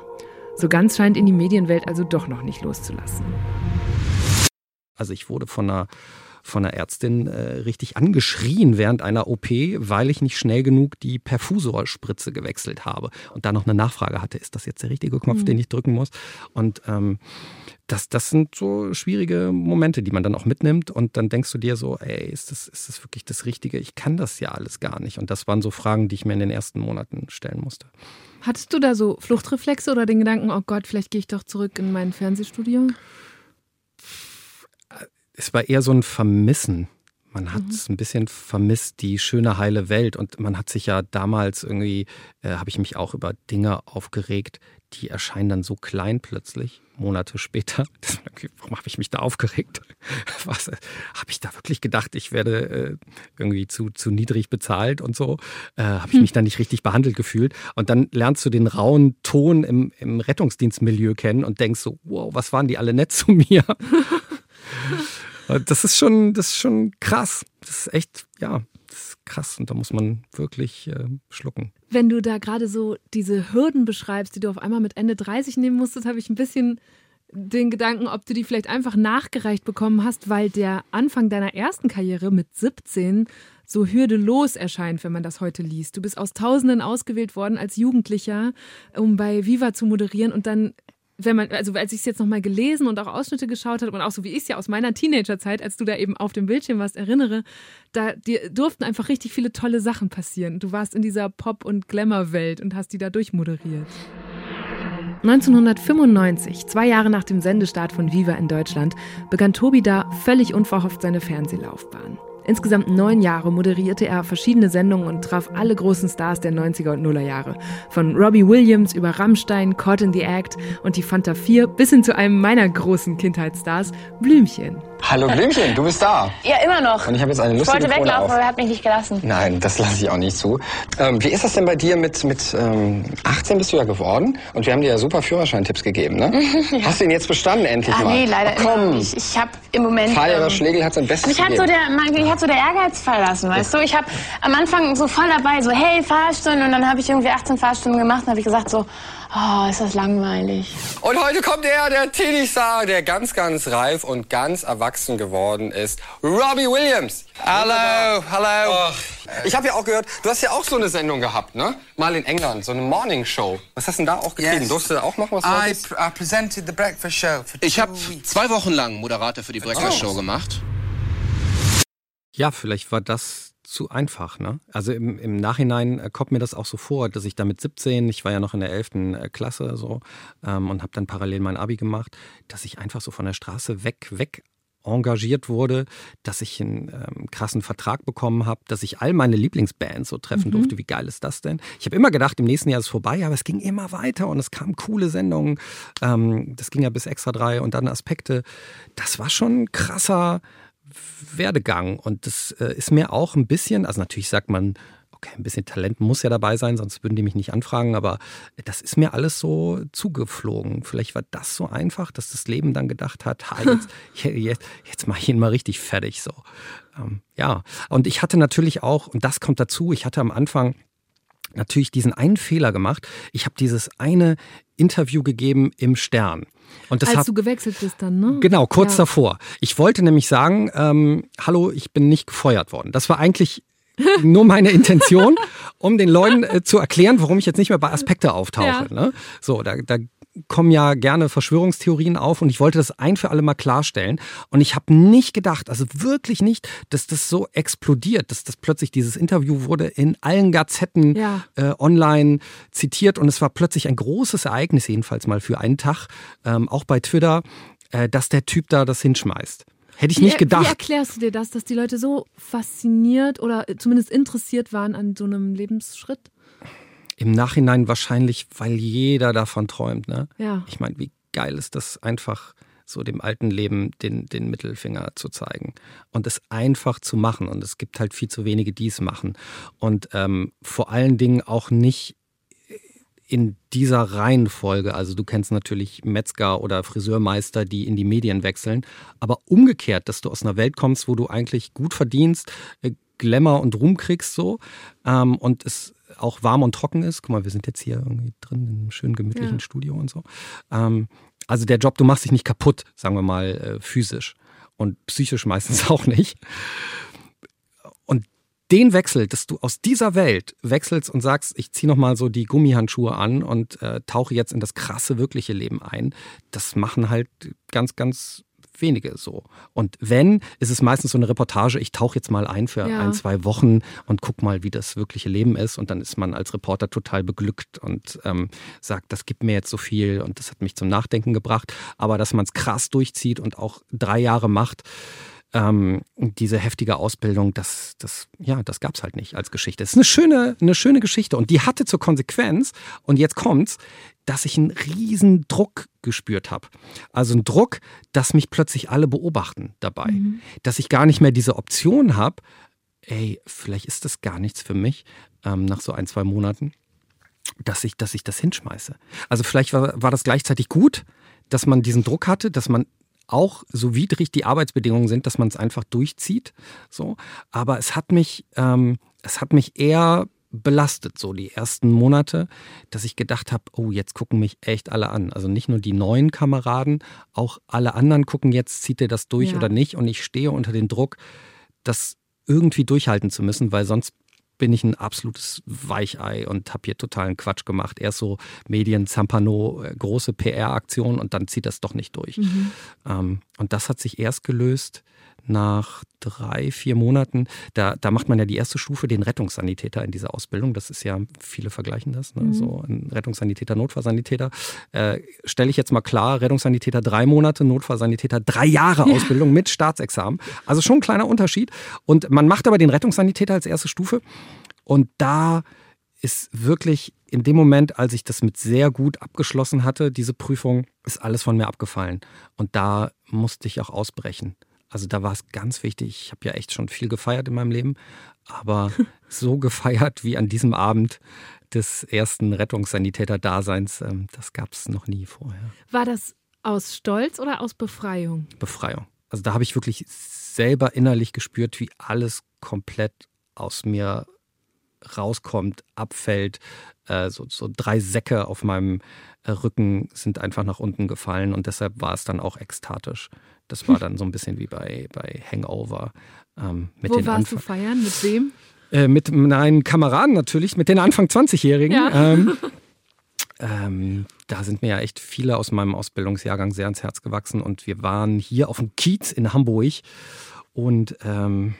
S2: So ganz scheint ihn die Medienwelt also doch noch nicht loszulassen.
S1: Also ich wurde von einer von einer Ärztin äh, richtig angeschrien während einer OP, weil ich nicht schnell genug die Perfusorspritze gewechselt habe und da noch eine Nachfrage hatte, ist das jetzt der richtige Knopf, mhm. den ich drücken muss? Und ähm, das, das sind so schwierige Momente, die man dann auch mitnimmt und dann denkst du dir so, ey, ist das, ist das wirklich das Richtige? Ich kann das ja alles gar nicht. Und das waren so Fragen, die ich mir in den ersten Monaten stellen musste.
S2: Hattest du da so Fluchtreflexe oder den Gedanken, oh Gott, vielleicht gehe ich doch zurück in mein Fernsehstudio?
S1: Es war eher so ein Vermissen. Man hat es mhm. ein bisschen vermisst, die schöne, heile Welt. Und man hat sich ja damals irgendwie, äh, habe ich mich auch über Dinge aufgeregt, die erscheinen dann so klein plötzlich, Monate später. warum habe ich mich da aufgeregt? Was habe ich da wirklich gedacht, ich werde äh, irgendwie zu, zu niedrig bezahlt und so? Äh, habe ich hm. mich da nicht richtig behandelt gefühlt? Und dann lernst du den rauen Ton im, im Rettungsdienstmilieu kennen und denkst so, wow, was waren die alle nett zu mir? Das ist schon, das ist schon krass. Das ist echt, ja, das ist krass. Und da muss man wirklich äh, schlucken.
S2: Wenn du da gerade so diese Hürden beschreibst, die du auf einmal mit Ende 30 nehmen musstest, habe ich ein bisschen den Gedanken, ob du die vielleicht einfach nachgereicht bekommen hast, weil der Anfang deiner ersten Karriere mit 17 so hürdelos erscheint, wenn man das heute liest. Du bist aus Tausenden ausgewählt worden als Jugendlicher, um bei Viva zu moderieren und dann wenn man, also als ich es jetzt nochmal gelesen und auch Ausschnitte geschaut habe und auch so wie ich es ja aus meiner Teenagerzeit, als du da eben auf dem Bildschirm warst, erinnere, da dir durften einfach richtig viele tolle Sachen passieren. Du warst in dieser Pop- und Glamour-Welt und hast die da durchmoderiert. 1995, zwei Jahre nach dem Sendestart von Viva in Deutschland, begann Tobi da völlig unverhofft seine Fernsehlaufbahn. Insgesamt neun Jahre moderierte er verschiedene Sendungen und traf alle großen Stars der 90er und Nuller Jahre. Von Robbie Williams über Rammstein, Caught in the Act und die Fanta 4 bis hin zu einem meiner großen Kindheitsstars, Blümchen.
S5: Hallo Blümchen, du bist da.
S7: Ja, immer noch.
S5: Und ich habe jetzt eine
S7: Ich
S5: lustige
S7: wollte
S5: Krone
S7: weglaufen,
S5: auf.
S7: aber er hat mich nicht gelassen.
S5: Nein, das lasse ich auch nicht zu. Ähm, wie ist das denn bei dir mit, mit ähm, 18 bist du ja geworden und wir haben dir ja super Führerscheintipps gegeben, ne? Hast du ihn jetzt bestanden endlich
S7: Ah,
S5: mal?
S7: nee, leider
S5: Ach, komm.
S7: nicht. Ich habe im Moment...
S5: Fahrlehrer
S7: ähm,
S5: Schlegel hat sein Bestes
S7: mich hat, so
S5: gegeben.
S7: der, mein- hat so der Ehrgeiz verlassen, weißt du? Ich habe am Anfang so voll dabei, so hey, Fahrstunden. Und dann habe ich irgendwie 18 Fahrstunden gemacht und habe ich gesagt so, oh, ist das langweilig.
S5: Und heute kommt er, der Teenie-Star, der ganz, ganz reif und ganz erwachsen geworden ist. Robbie Williams. Hallo, hallo. Ich habe ja auch gehört, du hast ja auch so eine Sendung gehabt, ne? Mal in England, so eine Morning Show. Was hast du denn da auch getrieben?
S8: Yes.
S5: Durfst du da auch machen, was
S8: I? I presented the breakfast show for
S9: Ich
S8: two
S9: habe
S8: weeks.
S9: zwei Wochen lang Moderator für die Breakfast Show gemacht.
S1: Ja, vielleicht war das zu einfach. Ne? Also im, im Nachhinein äh, kommt mir das auch so vor, dass ich da mit 17, ich war ja noch in der 11. äh, Klasse so ähm, und habe dann parallel mein Abi gemacht, dass ich einfach so von der Straße weg, weg engagiert wurde, dass ich einen ähm, krassen Vertrag bekommen habe, dass ich all meine Lieblingsbands so treffen durfte. Wie geil ist das denn? Ich habe immer gedacht, im nächsten Jahr ist es vorbei, aber es ging immer weiter und es kamen coole Sendungen. Ähm, das ging ja bis Extra 3 und dann Aspekte. Das war schon ein krasser Werdegang und das äh, ist mir auch ein bisschen, also natürlich sagt man, okay, ein bisschen Talent muss ja dabei sein, sonst würden die mich nicht anfragen, aber das ist mir alles so zugeflogen. Vielleicht war das so einfach, dass das Leben dann gedacht hat, ha, jetzt, jetzt, jetzt mache ich ihn mal richtig fertig so. Ähm, ja, und ich hatte natürlich auch, und das kommt dazu, ich hatte am Anfang natürlich diesen einen Fehler gemacht. Ich habe dieses eine Interview gegeben im Stern. Und das
S2: Als
S1: hat,
S2: du gewechselt bist dann, ne?
S1: Genau, kurz
S2: Ja.
S1: davor. Ich wollte nämlich sagen, ähm, hallo, ich bin nicht gefeuert worden. Das war eigentlich nur meine Intention, um den Leuten äh, zu erklären, warum ich jetzt nicht mehr bei Aspekte auftauche.
S2: Ja.
S1: Ne? So, da, da kommen ja gerne Verschwörungstheorien auf und ich wollte das ein für alle Mal klarstellen. Und ich habe nicht gedacht, also wirklich nicht, dass das so explodiert, dass das plötzlich dieses Interview wurde in allen Gazetten
S2: Ja.
S1: äh, online zitiert und es war plötzlich ein großes Ereignis, jedenfalls mal für einen Tag, ähm, auch bei Twitter, äh, dass der Typ da das hinschmeißt. Hätte ich
S2: Wie,
S1: nicht
S2: Wie
S1: gedacht.
S2: erklärst du dir das, dass die Leute so fasziniert oder zumindest interessiert waren an so einem Lebensschritt?
S1: Im Nachhinein wahrscheinlich, weil jeder davon träumt. Ne?
S2: Ja.
S1: Ich meine, wie geil ist das einfach, so dem alten Leben den, den Mittelfinger zu zeigen und es einfach zu machen. Und es gibt halt viel zu wenige, die es machen. Und ähm, vor allen Dingen auch nicht in dieser Reihenfolge. Also du kennst natürlich Metzger oder Friseurmeister, die in die Medien wechseln. Aber umgekehrt, dass du aus einer Welt kommst, wo du eigentlich gut verdienst, äh, Glamour und Ruhm kriegst so ähm, und es auch warm und trocken ist. Guck mal, wir sind jetzt hier irgendwie drin in einem schönen gemütlichen
S2: Ja.
S1: Studio und so. Ähm, also der Job, du machst dich nicht kaputt, sagen wir mal, äh, physisch und psychisch meistens auch nicht. Und den Wechsel, dass du aus dieser Welt wechselst und sagst, ich ziehe nochmal so die Gummihandschuhe an und äh, tauche jetzt in das krasse, wirkliche Leben ein, das machen halt ganz, ganz wenige so. Und wenn, ist es meistens so eine Reportage, ich tauche jetzt mal ein für
S2: Ja.
S1: ein, zwei Wochen und guck mal, wie das wirkliche Leben ist. Und dann ist man als Reporter total beglückt und ähm, sagt, das gibt mir jetzt so viel und das hat mich zum Nachdenken gebracht. Aber dass man es krass durchzieht und auch drei Jahre macht, ähm, diese heftige Ausbildung, das, das, ja, das gab's halt nicht als Geschichte. Es ist eine schöne, eine schöne Geschichte und die hatte zur Konsequenz, und jetzt kommt's, dass ich einen riesen Druck gespürt habe. Also ein Druck, dass mich plötzlich alle beobachten dabei. Dass ich gar nicht mehr diese Option habe, ey, vielleicht ist das gar nichts für mich ähm, nach so ein, zwei Monaten, dass ich, dass ich das hinschmeiße. Also vielleicht war, war das gleichzeitig gut, dass man diesen Druck hatte, dass man auch so widrig die Arbeitsbedingungen sind, dass man es einfach durchzieht. So, aber es hat mich, ähm, es hat mich eher belastet, so die ersten Monate, dass ich gedacht habe, oh, jetzt gucken mich echt alle an. Also nicht nur die neuen Kameraden, auch alle anderen gucken jetzt, zieht er das durch
S2: Ja.
S1: oder nicht. Und ich stehe unter dem Druck, das irgendwie durchhalten zu müssen, weil sonst bin ich ein absolutes Weichei und habe hier totalen Quatsch gemacht. Erst so Medien, Zampano, äh, große PR-Aktion und dann zieht das doch nicht durch. Mhm. Ähm, und das hat sich erst gelöst nach drei, vier Monaten, da, da macht man ja die erste Stufe, den Rettungssanitäter in dieser Ausbildung. Das ist ja, viele vergleichen das, ne? mhm. so ein Rettungssanitäter, Notfallsanitäter. Äh, Stelle ich jetzt mal klar, Rettungssanitäter drei Monate, Notfallsanitäter drei Jahre ja. Ausbildung mit Staatsexamen. Also schon ein kleiner Unterschied. Und man macht aber den Rettungssanitäter als erste Stufe. Und da ist wirklich in dem Moment, als ich das mit sehr gut abgeschlossen hatte, diese Prüfung, ist alles von mir abgefallen. Und da musste ich auch ausbrechen. Also da war es ganz wichtig. Ich habe ja echt schon viel gefeiert in meinem Leben, aber so gefeiert wie an diesem Abend des ersten Rettungssanitäter-Daseins, ähm, das gab es noch nie vorher.
S2: War das aus Stolz oder aus Befreiung?
S1: Befreiung. Also da habe ich wirklich selber innerlich gespürt, wie alles komplett aus mir rauskommt, abfällt. Äh, so, so drei Säcke auf meinem äh, Rücken sind einfach nach unten gefallen und deshalb war es dann auch ekstatisch. Das war dann so ein bisschen wie bei, bei Hangover.
S2: Ähm, mit Wo den warst Anfang du feiern? Mit wem?
S1: Äh, mit meinen Kameraden natürlich, mit den Anfang 20-Jährigen. Ja. Ähm, ähm, da sind mir ja echt viele aus meinem Ausbildungsjahrgang sehr ans Herz gewachsen und wir waren hier auf dem Kiez in Hamburg und ähm,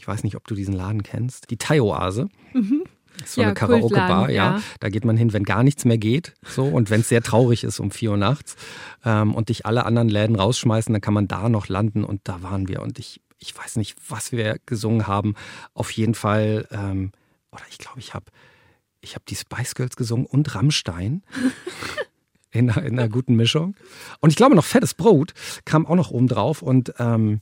S1: ich weiß nicht, ob du diesen Laden kennst, die Thai-Oase. Mhm. So ja, eine Karaoke-Bar, ja. ja. Da geht man hin, wenn gar nichts mehr geht. So, und wenn es sehr traurig ist um vier Uhr nachts ähm, und dich alle anderen Läden rausschmeißen, dann kann man da noch landen. Und da waren wir. Und ich, ich weiß nicht, was wir gesungen haben. Auf jeden Fall, ähm, oder ich glaube, ich habe ich hab die Spice Girls gesungen und Rammstein. in, in, einer guten Mischung. Und ich glaube noch Fettes Brot kam auch noch oben drauf. Und ähm,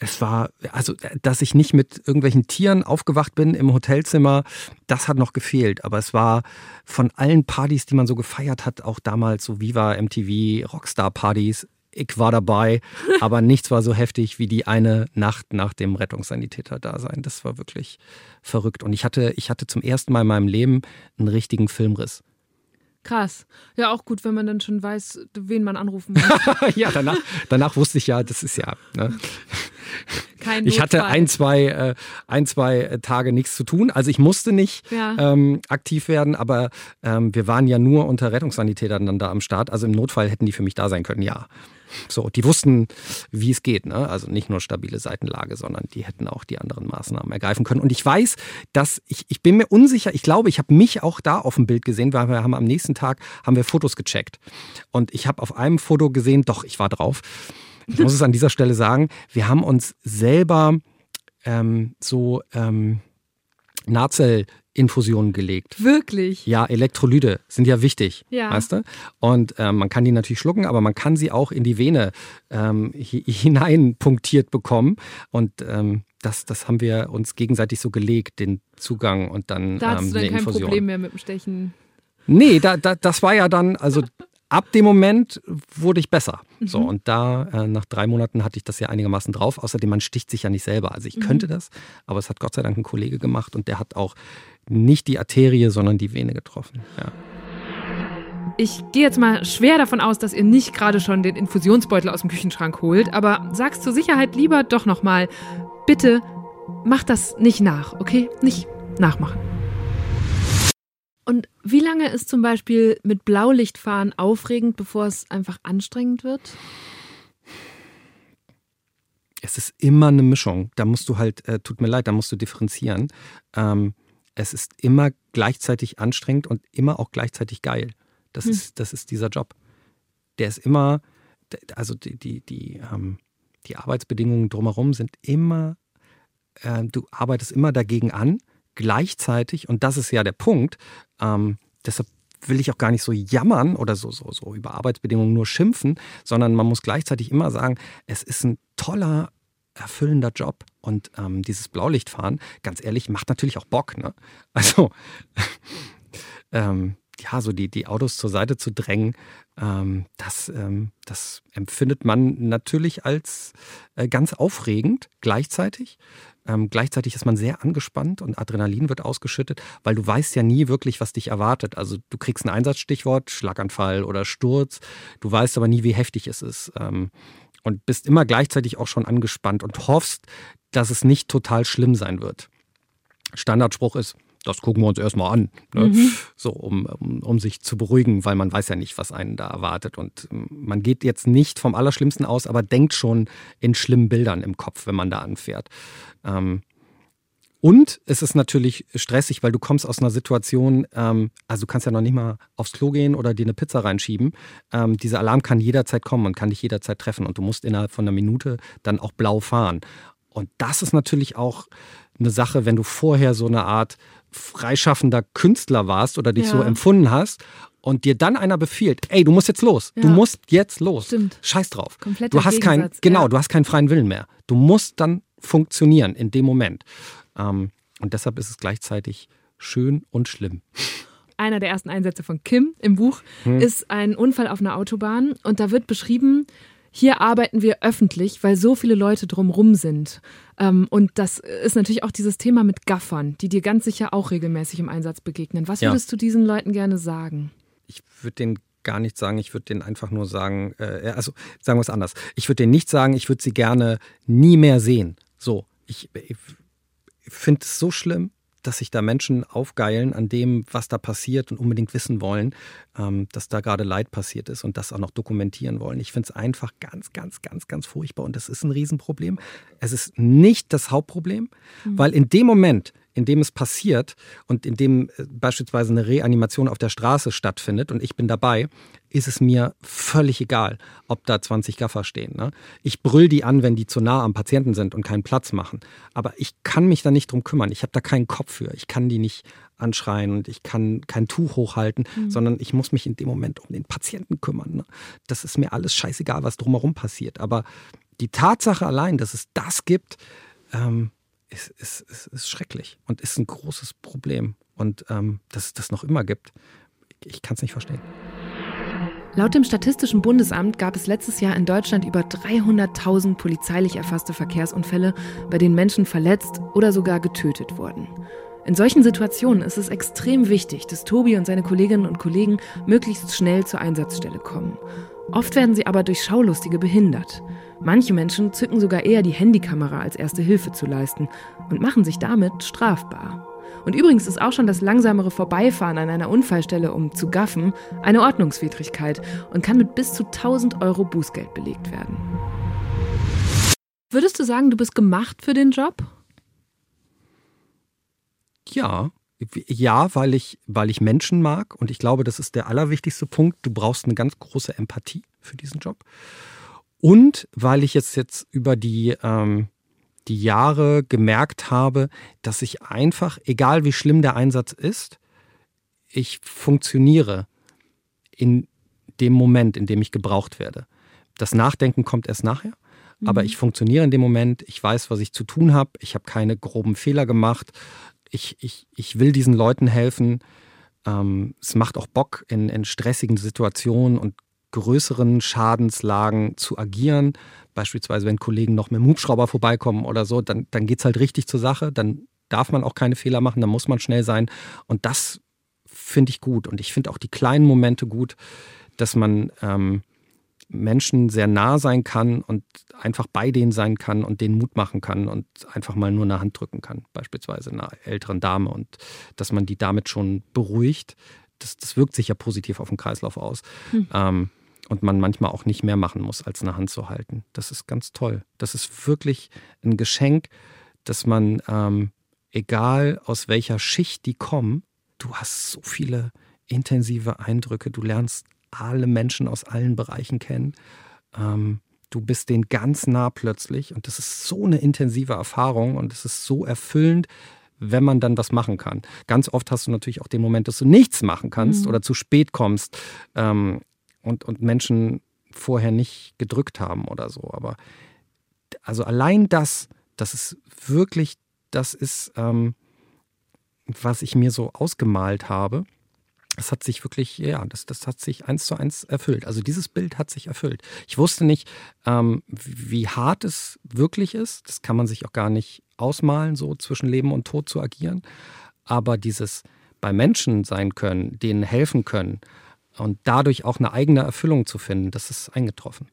S1: es war, also, dass ich nicht mit irgendwelchen Tieren aufgewacht bin im Hotelzimmer, das hat noch gefehlt. Aber es war von allen Partys, die man so gefeiert hat, auch damals so Viva, MTV, Rockstar-Partys, ich war dabei, aber nichts war so heftig wie die eine Nacht nach dem Rettungssanitäter-Dasein. Das war wirklich verrückt. Und ich hatte, ich hatte zum ersten Mal in meinem Leben einen richtigen Filmriss.
S2: Krass. Ja, auch gut, wenn man dann schon weiß, wen man anrufen muss.
S1: ja, danach, danach wusste ich ja, das ist ja. Ne? Kein ich hatte ein, zwei, äh, ein, zwei Tage nichts zu tun. Also ich musste nicht ja. ähm, aktiv werden, aber ähm, wir waren ja nur unter Rettungssanitätern dann da am Start. Also im Notfall hätten die für mich da sein können, ja. So, die wussten, wie es geht. Ne? Also nicht nur stabile Seitenlage, sondern die hätten auch die anderen Maßnahmen ergreifen können. Und ich weiß, dass ich, ich bin mir unsicher, ich glaube, ich habe mich auch da auf dem Bild gesehen, weil wir haben am nächsten Tag haben wir Fotos gecheckt. Und ich habe auf einem Foto gesehen, doch, ich war drauf. Ich muss es an dieser Stelle sagen, wir haben uns selber ähm, so ähm, Nazel Infusionen gelegt.
S2: Wirklich?
S1: Ja, Elektrolyte sind ja wichtig, ja. weißt du? Und ähm, man kann die natürlich schlucken, aber man kann sie auch in die Vene ähm, hinein punktiert bekommen. Und ähm, das, das haben wir uns gegenseitig so gelegt, den Zugang und dann
S2: da hast ähm, du dann
S1: kein
S2: Infusion. Problem mehr mit dem Stechen.
S1: Nee, da, da, das war ja dann, also ab dem Moment wurde ich besser. Mhm. So, und da, äh, nach drei Monaten hatte ich das ja einigermaßen drauf. Außerdem, man sticht sich ja nicht selber. Also ich mhm. könnte das, aber es hat Gott sei Dank ein Kollege gemacht und der hat auch nicht die Arterie, sondern die Vene getroffen. Ja.
S2: Ich gehe jetzt mal schwer davon aus, dass ihr nicht gerade schon den Infusionsbeutel aus dem Küchenschrank holt, aber sag's zur Sicherheit lieber doch nochmal, bitte macht das nicht nach, okay? Nicht nachmachen. Und wie lange ist zum Beispiel mit Blaulichtfahren aufregend, bevor es einfach anstrengend wird?
S1: Es ist immer eine Mischung. Da musst du halt, äh, tut mir leid, da musst du differenzieren. Ähm, es ist immer gleichzeitig anstrengend und immer auch gleichzeitig geil. Das, hm. ist, das ist dieser Job. Der ist immer, also die, die, die, ähm, die Arbeitsbedingungen drumherum sind immer, äh, du arbeitest immer dagegen an, gleichzeitig, und das ist ja der Punkt, ähm, deshalb will ich auch gar nicht so jammern oder so, so, so über Arbeitsbedingungen nur schimpfen, sondern man muss gleichzeitig immer sagen, es ist ein toller, erfüllender Job. Und ähm, dieses Blaulichtfahren, ganz ehrlich, macht natürlich auch Bock. Ne? Also, ähm, ja, so die, die Autos zur Seite zu drängen, ähm, das, ähm, das empfindet man natürlich als äh, ganz aufregend gleichzeitig. Ähm, gleichzeitig ist man sehr angespannt und Adrenalin wird ausgeschüttet, weil du weißt ja nie wirklich, was dich erwartet. Also du kriegst ein Einsatzstichwort, Schlaganfall oder Sturz, du weißt aber nie, wie heftig es ist. Ähm, und bist immer gleichzeitig auch schon angespannt und hoffst, dass es nicht total schlimm sein wird. Standardspruch ist, das gucken wir uns erstmal an. Ne? Mhm. So, um, um, um, sich zu beruhigen, weil man weiß ja nicht, was einen da erwartet. Und ähm, man geht jetzt nicht vom Allerschlimmsten aus, aber denkt schon in schlimmen Bildern im Kopf, wenn man da anfährt. Ähm, und es ist natürlich stressig, weil du kommst aus einer Situation, ähm, also du kannst ja noch nicht mal aufs Klo gehen oder dir eine Pizza reinschieben. Ähm, dieser Alarm kann jederzeit kommen und kann dich jederzeit treffen und du musst innerhalb von einer Minute dann auch blau fahren. Und das ist natürlich auch eine Sache, wenn du vorher so eine Art freischaffender Künstler warst oder dich ja. so empfunden hast und dir dann einer befiehlt, ey, du musst jetzt los, ja. du musst jetzt los. Stimmt. Scheiß drauf.
S2: Komplett
S1: du hast keinen, genau, ja. du hast keinen freien Willen mehr. Du musst dann funktionieren in dem Moment. Ähm, und deshalb ist es gleichzeitig schön und schlimm.
S2: Einer der ersten Einsätze von Kim im Buch hm. ist ein Unfall auf einer Autobahn und da wird beschrieben, hier arbeiten wir öffentlich, weil so viele Leute drumrum sind. Ähm, und das ist natürlich auch dieses Thema mit Gaffern, die dir ganz sicher auch regelmäßig im Einsatz begegnen. Was würdest ja. du diesen Leuten gerne sagen?
S1: Ich würde denen gar nicht sagen, ich würde denen einfach nur sagen, äh, also sagen wir es anders. Ich würde denen nicht sagen, ich würde sie gerne nie mehr sehen. So, ich, ich finde es so schlimm, dass sich da Menschen aufgeilen an dem, was da passiert und unbedingt wissen wollen, ähm, dass da gerade Leid passiert ist und das auch noch dokumentieren wollen. Ich finde es einfach ganz, ganz, ganz, ganz furchtbar und das ist ein Riesenproblem. Es ist nicht das Hauptproblem, mhm. weil in dem Moment, in dem es passiert und in dem äh, beispielsweise eine Reanimation auf der Straße stattfindet und ich bin dabei, ist es mir völlig egal, ob da 20 Gaffer stehen. Ne? Ich brüll die an, wenn die zu nah am Patienten sind und keinen Platz machen. Aber ich kann mich da nicht drum kümmern. Ich habe da keinen Kopf für. Ich kann die nicht anschreien und ich kann kein Tuch hochhalten, mhm. sondern ich muss mich in dem Moment um den Patienten kümmern. Ne? Das ist mir alles scheißegal, was drumherum passiert. Aber die Tatsache allein, dass es das gibt, ähm, ist, ist, ist, ist schrecklich und ist ein großes Problem. Und ähm, dass es das noch immer gibt, ich kann es nicht verstehen.
S2: Laut dem Statistischen Bundesamt gab es letztes Jahr in Deutschland über 300.000 polizeilich erfasste Verkehrsunfälle, bei denen Menschen verletzt oder sogar getötet wurden. In solchen Situationen ist es extrem wichtig, dass Tobi und seine Kolleginnen und Kollegen möglichst schnell zur Einsatzstelle kommen. Oft werden sie aber durch Schaulustige behindert. Manche Menschen zücken sogar eher die Handykamera als erste Hilfe zu leisten und machen sich damit strafbar. Und übrigens ist auch schon das langsamere Vorbeifahren an einer Unfallstelle, um zu gaffen, eine Ordnungswidrigkeit und kann mit bis zu 1000 Euro Bußgeld belegt werden. Würdest du sagen, du bist gemacht für den Job?
S1: Ja, ja, weil ich, weil ich Menschen mag und ich glaube, das ist der allerwichtigste Punkt. Du brauchst eine ganz große Empathie für diesen Job. Und weil ich jetzt, jetzt über die, ähm, die Jahre gemerkt habe, dass ich einfach, egal wie schlimm der Einsatz ist, ich funktioniere in dem Moment, in dem ich gebraucht werde. Das Nachdenken kommt erst nachher, mhm. aber ich funktioniere in dem Moment, ich weiß, was ich zu tun habe, ich habe keine groben Fehler gemacht, ich, ich, ich will diesen Leuten helfen. Ähm, es macht auch Bock, in, in stressigen Situationen und größeren Schadenslagen zu agieren. Beispielsweise, wenn Kollegen noch mit dem Hubschrauber vorbeikommen oder so, dann, dann geht es halt richtig zur Sache. Dann darf man auch keine Fehler machen, dann muss man schnell sein. Und das finde ich gut. Und ich finde auch die kleinen Momente gut, dass man ähm, Menschen sehr nah sein kann und einfach bei denen sein kann und denen Mut machen kann und einfach mal nur eine Hand drücken kann, beispielsweise einer älteren Dame und dass man die damit schon beruhigt. Das, das wirkt sich ja positiv auf den Kreislauf aus. Hm. Ähm, und man manchmal auch nicht mehr machen muss, als eine Hand zu halten. Das ist ganz toll. Das ist wirklich ein Geschenk, dass man, ähm, egal aus welcher Schicht die kommen, du hast so viele intensive Eindrücke, du lernst alle Menschen aus allen Bereichen kennen. Ähm, du bist denen ganz nah plötzlich und das ist so eine intensive Erfahrung und es ist so erfüllend, wenn man dann was machen kann. Ganz oft hast du natürlich auch den Moment, dass du nichts machen kannst mhm. oder zu spät kommst ähm, und, und Menschen vorher nicht gedrückt haben oder so. Aber also allein das, das ist wirklich, das ist, ähm, was ich mir so ausgemalt habe das hat sich wirklich, ja, das, das hat sich eins zu eins erfüllt. Also dieses Bild hat sich erfüllt. Ich wusste nicht, ähm, wie hart es wirklich ist. Das kann man sich auch gar nicht ausmalen, so zwischen Leben und Tod zu agieren. Aber dieses bei Menschen sein können, denen helfen können und dadurch auch eine eigene Erfüllung zu finden, das ist eingetroffen.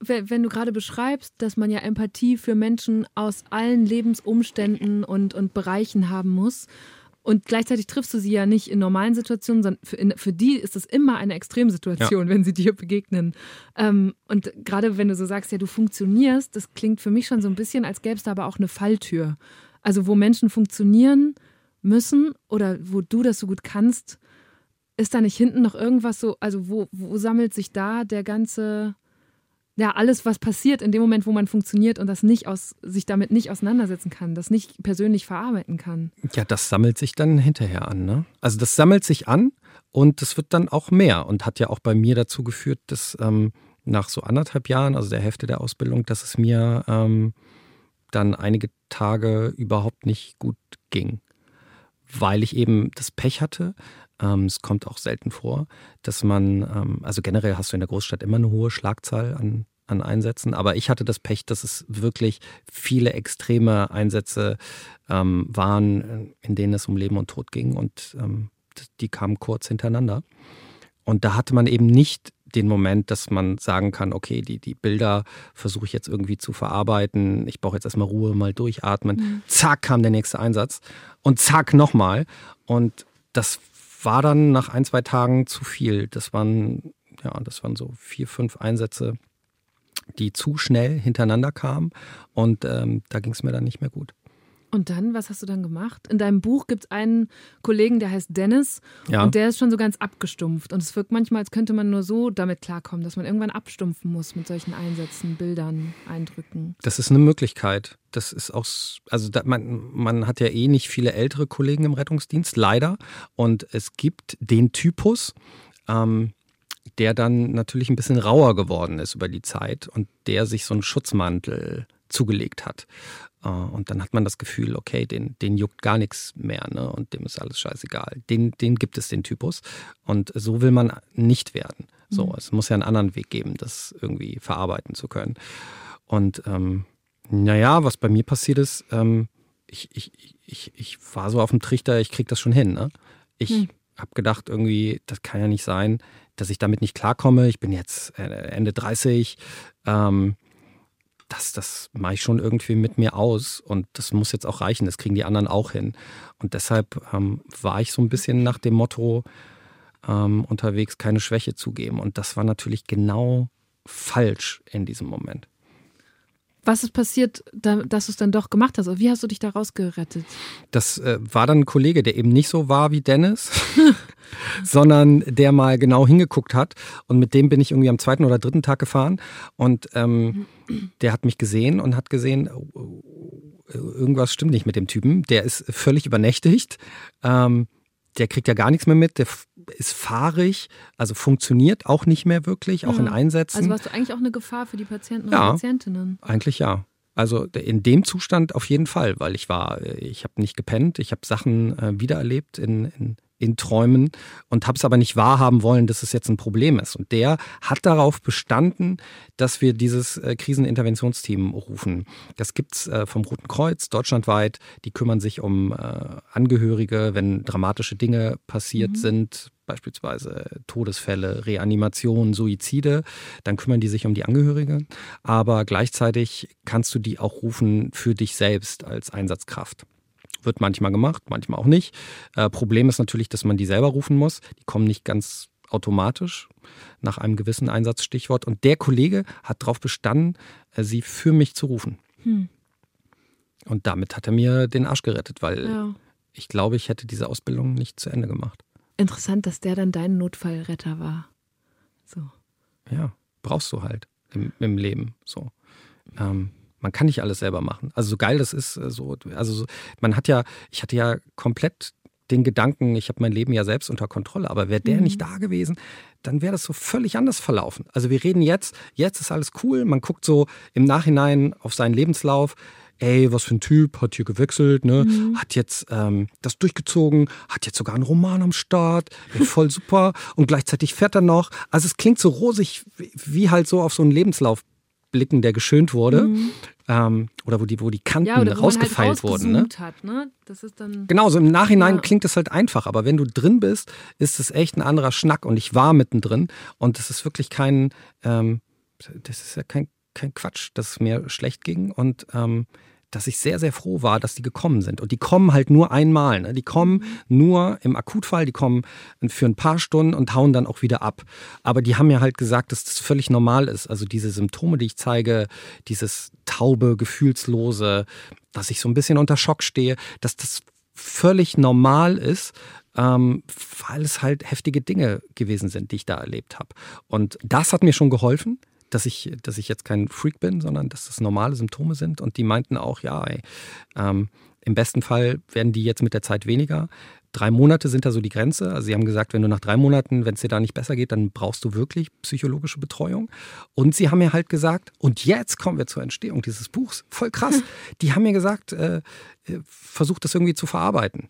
S2: wenn du gerade beschreibst, dass man ja Empathie für Menschen aus allen Lebensumständen und, und Bereichen haben muss. Und gleichzeitig triffst du sie ja nicht in normalen Situationen, sondern für, in, für die ist es immer eine Extremsituation, ja. wenn sie dir begegnen. Ähm, und gerade wenn du so sagst, ja, du funktionierst, das klingt für mich schon so ein bisschen, als gäbe es da aber auch eine Falltür. Also wo Menschen funktionieren müssen oder wo du das so gut kannst, ist da nicht hinten noch irgendwas so, also wo, wo sammelt sich da der ganze ja, alles, was passiert in dem Moment, wo man funktioniert und das nicht aus, sich damit nicht auseinandersetzen kann, das nicht persönlich verarbeiten kann.
S1: Ja, das sammelt sich dann hinterher an, ne? Also das sammelt sich an und das wird dann auch mehr und hat ja auch bei mir dazu geführt, dass ähm, nach so anderthalb Jahren, also der Hälfte der Ausbildung, dass es mir ähm, dann einige Tage überhaupt nicht gut ging, weil ich eben das Pech hatte, ähm, es kommt auch selten vor, dass man, ähm, also generell hast du in der Großstadt immer eine hohe Schlagzahl an, an Einsätzen, aber ich hatte das Pech, dass es wirklich viele extreme Einsätze ähm, waren, in denen es um Leben und Tod ging und ähm, die kamen kurz hintereinander. Und da hatte man eben nicht den Moment, dass man sagen kann, okay, die, die Bilder versuche ich jetzt irgendwie zu verarbeiten, ich brauche jetzt erstmal Ruhe, mal durchatmen. Mhm. Zack, kam der nächste Einsatz und zack, nochmal. Und das war dann nach ein, zwei Tagen zu viel. Das waren, ja, das waren so vier, fünf Einsätze, die zu schnell hintereinander kamen und ähm, da ging es mir dann nicht mehr gut.
S2: Und dann, was hast du dann gemacht? In deinem Buch gibt es einen Kollegen, der heißt Dennis
S1: ja.
S2: und der ist schon so ganz abgestumpft. Und es wirkt manchmal, als könnte man nur so damit klarkommen, dass man irgendwann abstumpfen muss mit solchen Einsätzen, Bildern, Eindrücken.
S1: Das ist eine Möglichkeit. Das ist auch, also da, man, man hat ja eh nicht viele ältere Kollegen im Rettungsdienst, leider. Und es gibt den Typus, ähm, der dann natürlich ein bisschen rauer geworden ist über die Zeit und der sich so einen Schutzmantel zugelegt hat. Äh, und dann hat man das Gefühl, okay, den, den juckt gar nichts mehr ne? und dem ist alles scheißegal. Den, den gibt es, den Typus. Und so will man nicht werden. So, mhm. es muss ja einen anderen Weg geben, das irgendwie verarbeiten zu können. Und ähm, naja, was bei mir passiert ist, ähm, ich, ich, ich, ich war so auf dem Trichter, ich krieg das schon hin. Ne? Ich mhm. habe gedacht, irgendwie, das kann ja nicht sein, dass ich damit nicht klarkomme. Ich bin jetzt äh, Ende 30. Ähm, das, das mache ich schon irgendwie mit mir aus und das muss jetzt auch reichen, das kriegen die anderen auch hin. Und deshalb ähm, war ich so ein bisschen nach dem Motto ähm, unterwegs, keine Schwäche zugeben. Und das war natürlich genau falsch in diesem Moment.
S2: Was ist passiert, dass du es dann doch gemacht hast? Wie hast du dich da rausgerettet?
S1: Das äh, war dann ein Kollege, der eben nicht so war wie Dennis, sondern der mal genau hingeguckt hat. Und mit dem bin ich irgendwie am zweiten oder dritten Tag gefahren. Und ähm, der hat mich gesehen und hat gesehen, oh, oh, oh, irgendwas stimmt nicht mit dem Typen. Der ist völlig übernächtigt. Ähm, der kriegt ja gar nichts mehr mit, der ist fahrig, also funktioniert auch nicht mehr wirklich, auch ja. in Einsätzen.
S2: Also warst du eigentlich auch eine Gefahr für die Patienten und
S1: ja,
S2: Patientinnen?
S1: Eigentlich ja. Also in dem Zustand auf jeden Fall, weil ich war, ich habe nicht gepennt, ich habe Sachen äh, wiedererlebt in, in, in Träumen und habe es aber nicht wahrhaben wollen, dass es jetzt ein Problem ist. Und der hat darauf bestanden, dass wir dieses äh, Kriseninterventionsteam rufen. Das gibt's äh, vom Roten Kreuz deutschlandweit. Die kümmern sich um äh, Angehörige, wenn dramatische Dinge passiert mhm. sind, beispielsweise Todesfälle, Reanimation, Suizide, dann kümmern die sich um die Angehörigen. Aber gleichzeitig kannst du die auch rufen für dich selbst als Einsatzkraft. Wird manchmal gemacht, manchmal auch nicht. Äh, Problem ist natürlich, dass man die selber rufen muss. Die kommen nicht ganz automatisch nach einem gewissen Einsatzstichwort. Und der Kollege hat darauf bestanden, äh, sie für mich zu rufen. Hm. Und damit hat er mir den Arsch gerettet, weil ja. ich glaube, ich hätte diese Ausbildung nicht zu Ende gemacht.
S2: Interessant, dass der dann dein Notfallretter war. So.
S1: Ja, brauchst du halt im, im Leben. So. Ähm, man kann nicht alles selber machen. Also so geil das ist, äh, so, also so, man hat ja, ich hatte ja komplett den Gedanken, ich habe mein Leben ja selbst unter Kontrolle, aber wäre der mhm. nicht da gewesen, dann wäre das so völlig anders verlaufen. Also wir reden jetzt, jetzt ist alles cool, man guckt so im Nachhinein auf seinen Lebenslauf, ey, was für ein Typ, hat hier gewechselt, ne? Mhm. hat jetzt ähm, das durchgezogen, hat jetzt sogar einen Roman am Start, ey, voll super und gleichzeitig fährt er noch. Also es klingt so rosig, wie halt so auf so einen Lebenslauf blicken, der geschönt wurde. Mhm. Ähm, oder wo die, wo die Kanten ja, oder rausgefeilt halt wurden. Ne?
S2: Hat, ne? Das ist dann,
S1: genau, so im Nachhinein ja. klingt es halt einfach, aber wenn du drin bist, ist es echt ein anderer Schnack und ich war mittendrin und es ist wirklich kein, ähm, das ist ja kein, kein Quatsch, dass es mir schlecht ging und ähm, dass ich sehr, sehr froh war, dass die gekommen sind. Und die kommen halt nur einmal. Ne? Die kommen nur im Akutfall, die kommen für ein paar Stunden und hauen dann auch wieder ab. Aber die haben mir halt gesagt, dass das völlig normal ist. Also diese Symptome, die ich zeige, dieses taube, gefühlslose, dass ich so ein bisschen unter Schock stehe, dass das völlig normal ist, ähm, weil es halt heftige Dinge gewesen sind, die ich da erlebt habe. Und das hat mir schon geholfen dass ich, dass ich jetzt kein Freak bin, sondern dass das normale Symptome sind. Und die meinten auch, ja, ey, ähm, im besten Fall werden die jetzt mit der Zeit weniger. Drei Monate sind da so die Grenze. Also sie haben gesagt, wenn du nach drei Monaten, wenn es dir da nicht besser geht, dann brauchst du wirklich psychologische Betreuung. Und sie haben mir halt gesagt, und jetzt kommen wir zur Entstehung dieses Buchs. Voll krass. Die haben mir gesagt, äh, äh versuch das irgendwie zu verarbeiten.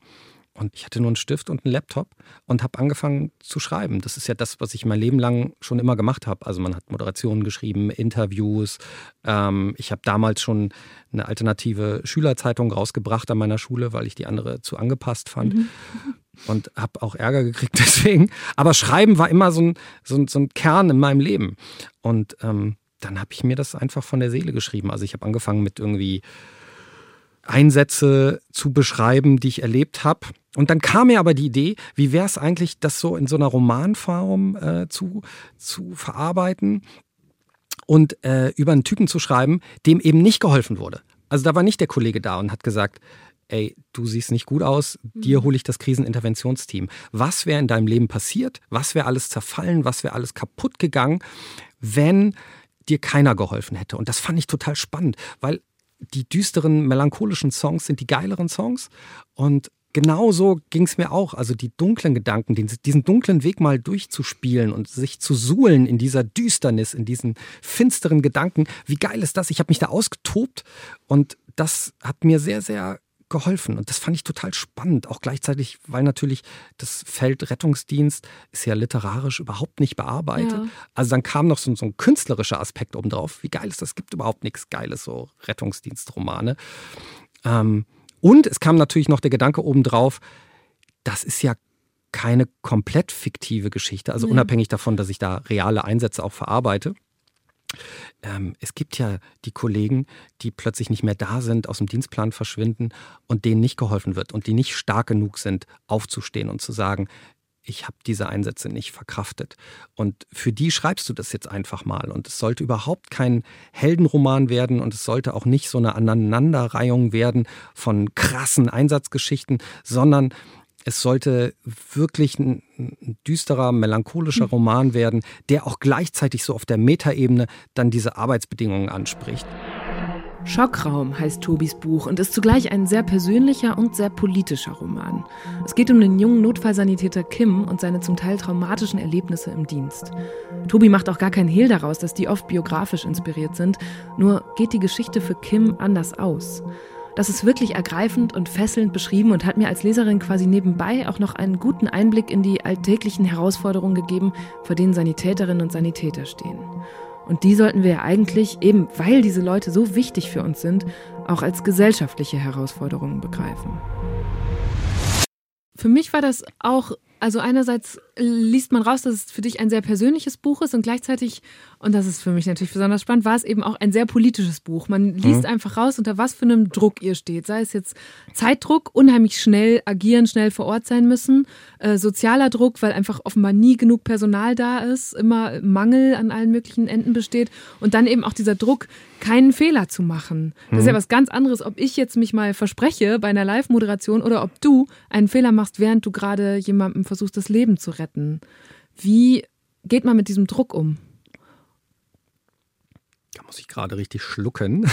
S1: Und ich hatte nur einen Stift und einen Laptop und habe angefangen zu schreiben. Das ist ja das, was ich mein Leben lang schon immer gemacht habe. Also man hat Moderationen geschrieben, Interviews. Ähm, ich habe damals schon eine alternative Schülerzeitung rausgebracht an meiner Schule, weil ich die andere zu angepasst fand. Mhm. Und habe auch Ärger gekriegt deswegen. Aber Schreiben war immer so ein, so ein, so ein Kern in meinem Leben. Und ähm, dann habe ich mir das einfach von der Seele geschrieben. Also ich habe angefangen mit irgendwie Einsätze zu beschreiben, die ich erlebt habe. Und dann kam mir aber die Idee, wie wäre es eigentlich, das so in so einer Romanform äh, zu, zu verarbeiten und äh, über einen Typen zu schreiben, dem eben nicht geholfen wurde. Also da war nicht der Kollege da und hat gesagt, ey, du siehst nicht gut aus, dir mhm. hole ich das Kriseninterventionsteam. Was wäre in deinem Leben passiert? Was wäre alles zerfallen? Was wäre alles kaputt gegangen, wenn dir keiner geholfen hätte? Und das fand ich total spannend, weil die düsteren, melancholischen Songs sind die geileren Songs. Und genauso ging es mir auch. Also die dunklen Gedanken, diesen dunklen Weg mal durchzuspielen und sich zu suhlen in dieser Düsternis, in diesen finsteren Gedanken. Wie geil ist das? Ich habe mich da ausgetobt und das hat mir sehr, sehr geholfen. Und das fand ich total spannend. Auch gleichzeitig, weil natürlich das Feld Rettungsdienst ist ja literarisch überhaupt nicht bearbeitet. Ja. Also dann kam noch so, so, ein künstlerischer Aspekt obendrauf. Wie geil ist das? Es gibt überhaupt nichts Geiles, so Rettungsdienstromane. Ähm, und es kam natürlich noch der Gedanke obendrauf, das ist ja keine komplett fiktive Geschichte. Also nee. unabhängig davon, dass ich da reale Einsätze auch verarbeite ähm, es gibt ja die Kollegen, die plötzlich nicht mehr da sind, aus dem Dienstplan verschwinden und denen nicht geholfen wird und die nicht stark genug sind, aufzustehen und zu sagen, ich habe diese Einsätze nicht verkraftet. Und für die schreibst du das jetzt einfach mal. Und es sollte überhaupt kein Heldenroman werden und es sollte auch nicht so eine Aneinanderreihung werden von krassen Einsatzgeschichten, sondern es sollte wirklich ein, ein düsterer, melancholischer hm. Roman werden, der auch gleichzeitig so auf der Metaebene dann diese Arbeitsbedingungen anspricht.
S2: Schockraum heißt Tobis Buch und ist zugleich ein sehr persönlicher und sehr politischer Roman. Es geht um den jungen Notfallsanitäter Kim und seine zum Teil traumatischen Erlebnisse im Dienst. Tobi macht auch gar keinen Hehl daraus, dass die oft biografisch inspiriert sind, nur geht die Geschichte für Kim anders aus. Das ist wirklich ergreifend und fesselnd beschrieben und hat mir als Leserin quasi nebenbei auch noch einen guten Einblick in die alltäglichen Herausforderungen gegeben, vor denen Sanitäterinnen und Sanitäter stehen. Und die sollten wir ja eigentlich, eben weil diese Leute so wichtig für uns sind, auch als gesellschaftliche Herausforderungen begreifen. Für mich war das auch also einerseits liest man raus, dass es für dich ein sehr persönliches Buch ist und gleichzeitig, und das ist für mich natürlich besonders spannend, war es eben auch ein sehr politisches Buch. Man liest mhm. einfach raus, unter was für einem Druck ihr steht. Sei es jetzt Zeitdruck, unheimlich schnell agieren, schnell vor Ort sein müssen, äh, sozialer Druck, weil einfach offenbar nie genug Personal da ist, immer Mangel an allen möglichen Enden besteht und dann eben auch dieser Druck, keinen Fehler zu machen. Das mhm. ist ja mhm. was ganz anderes, ob ich jetzt mich mal verspreche bei einer Live-Moderation oder ob du einen Fehler machst, während du gerade jemandem versuchst, das Leben zu retten. Wie geht man mit diesem Druck um?
S1: Da muss ich gerade richtig schlucken.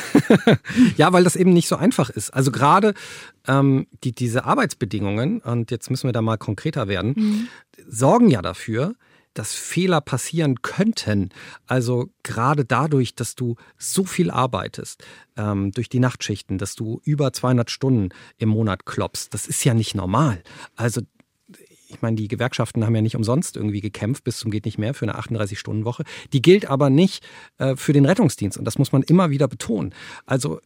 S1: ja, weil das eben nicht so einfach ist. Also gerade ähm, die, diese Arbeitsbedingungen, und jetzt müssen wir da mal konkreter werden, mhm. sorgen ja dafür, dass Fehler passieren könnten. Also gerade dadurch, dass du so viel arbeitest, ähm, durch die Nachtschichten, dass du über 200 Stunden im Monat klopfst, das ist ja nicht normal. Also ich meine, die Gewerkschaften haben ja nicht umsonst irgendwie gekämpft bis zum geht nicht mehr für eine 38-Stunden-Woche. Die gilt aber nicht äh, für den Rettungsdienst und das muss man immer wieder betonen. Also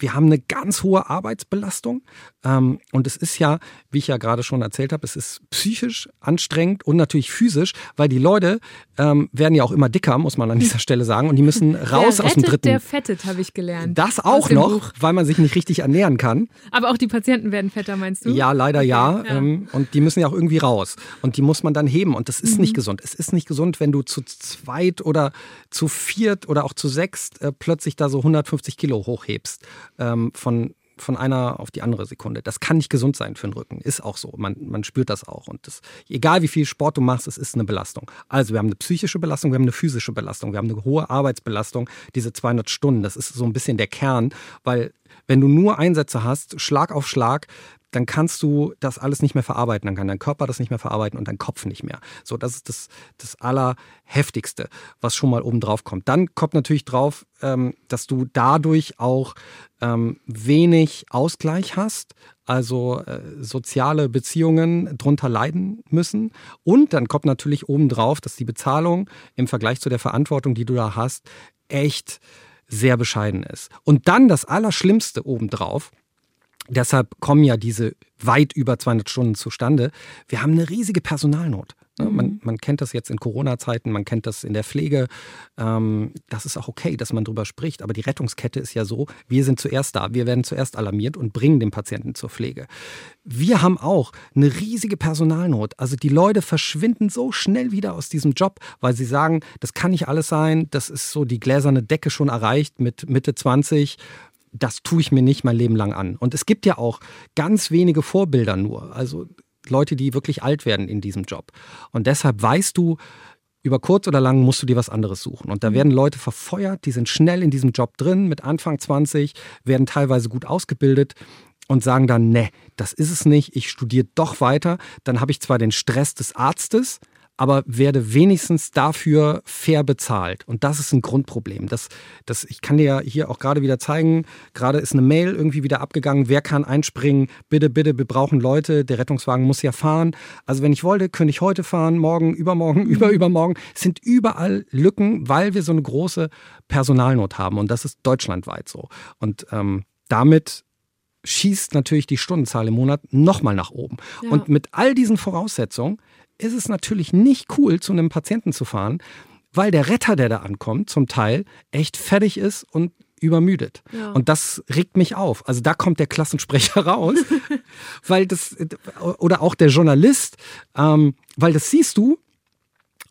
S1: wir haben eine ganz hohe Arbeitsbelastung. Ähm, und es ist ja, wie ich ja gerade schon erzählt habe, es ist psychisch anstrengend und natürlich physisch, weil die Leute ähm, werden ja auch immer dicker, muss man an dieser Stelle sagen. Und die müssen raus
S2: der
S1: aus dem dritten.
S2: Der fettet, habe ich gelernt.
S1: Das auch noch,
S2: Buch.
S1: weil man sich nicht richtig ernähren kann.
S2: Aber auch die Patienten werden fetter, meinst du?
S1: Ja, leider ja.
S2: ja.
S1: Ähm, und die müssen ja auch irgendwie raus. Und die muss man dann heben. Und das ist
S2: Mhm.
S1: nicht gesund. Es ist nicht gesund, wenn du zu zweit oder zu viert oder auch zu sechst äh, plötzlich da so 150 Kilo hochhebst. Ähm, von, von einer auf die andere Sekunde. Das kann nicht gesund sein für den Rücken. Ist auch so. Man, man spürt das auch. Und das, egal wie viel Sport du machst, es ist eine Belastung. Also wir haben eine psychische Belastung, wir haben eine physische Belastung, wir haben eine hohe Arbeitsbelastung, diese 200 Stunden. Das ist so ein bisschen der Kern, weil wenn du nur Einsätze hast, Schlag auf Schlag, dann kannst du das alles nicht mehr verarbeiten. Dann kann dein Körper das nicht mehr verarbeiten und dein Kopf nicht mehr. So, das ist das, das Allerheftigste, was schon mal oben drauf kommt. Dann kommt natürlich drauf, ähm, dass du dadurch auch ähm, wenig Ausgleich hast, also äh, soziale Beziehungen drunter leiden müssen. Und dann kommt natürlich oben drauf, dass die Bezahlung im Vergleich zu der Verantwortung, die du da hast, echt sehr bescheiden ist. Und dann das Allerschlimmste obendrauf, Deshalb kommen ja diese weit über 200 Stunden zustande. Wir haben eine riesige Personalnot. Ne? Man, man kennt das jetzt in Corona-Zeiten, man kennt das in der Pflege. Ähm, das ist auch okay, dass man drüber spricht. Aber die Rettungskette ist ja so, wir sind zuerst da, wir werden zuerst alarmiert und bringen den Patienten zur Pflege. Wir haben auch eine riesige Personalnot. Also die Leute verschwinden so schnell wieder aus diesem Job, weil sie sagen, das kann nicht alles sein, das ist so die gläserne Decke schon erreicht mit Mitte 20 das tue ich mir nicht mein Leben lang an. Und es gibt ja auch ganz wenige Vorbilder nur. Also Leute, die wirklich alt werden in diesem Job. Und deshalb weißt du, über kurz oder lang musst du dir was anderes suchen. Und da werden Leute verfeuert, die sind schnell in diesem Job drin, mit Anfang 20, werden teilweise gut ausgebildet und sagen dann, ne, das ist es nicht, ich studiere doch weiter. Dann habe ich zwar den Stress des Arztes, aber werde wenigstens dafür fair bezahlt. Und das ist ein Grundproblem. Das, das, ich kann dir ja hier auch gerade wieder zeigen, gerade ist eine Mail irgendwie wieder abgegangen, wer kann einspringen, bitte, bitte, wir brauchen Leute, der Rettungswagen muss ja fahren. Also wenn ich wollte, könnte ich heute fahren, morgen, übermorgen, überübermorgen. Es sind überall Lücken, weil wir so eine große Personalnot haben. Und das ist deutschlandweit so. Und ähm, damit schießt natürlich die Stundenzahl im Monat nochmal nach oben.
S2: Ja.
S1: Und mit all diesen Voraussetzungen ist es natürlich nicht cool, zu einem Patienten zu fahren, weil der Retter, der da ankommt, zum Teil echt fertig ist und übermüdet.
S2: Ja.
S1: Und das regt mich auf. Also da kommt der Klassensprecher raus, weil das, oder auch der Journalist, ähm, weil das siehst du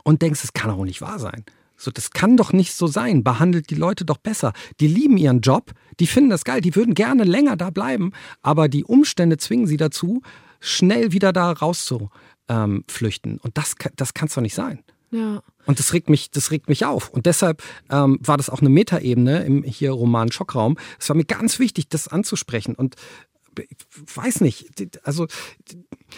S1: und denkst, das kann doch nicht wahr sein. So, das kann doch nicht so sein. Behandelt die Leute doch besser. Die lieben ihren Job, die finden das geil, die würden gerne länger da bleiben, aber die Umstände zwingen sie dazu, schnell wieder da rauszuflüchten. Ähm, flüchten. und das, das kann es doch nicht sein.
S2: Ja.
S1: Und das regt mich, das regt mich auf. Und deshalb ähm, war das auch eine Metaebene im hier Roman Schockraum. Es war mir ganz wichtig, das anzusprechen. Und ich weiß nicht, also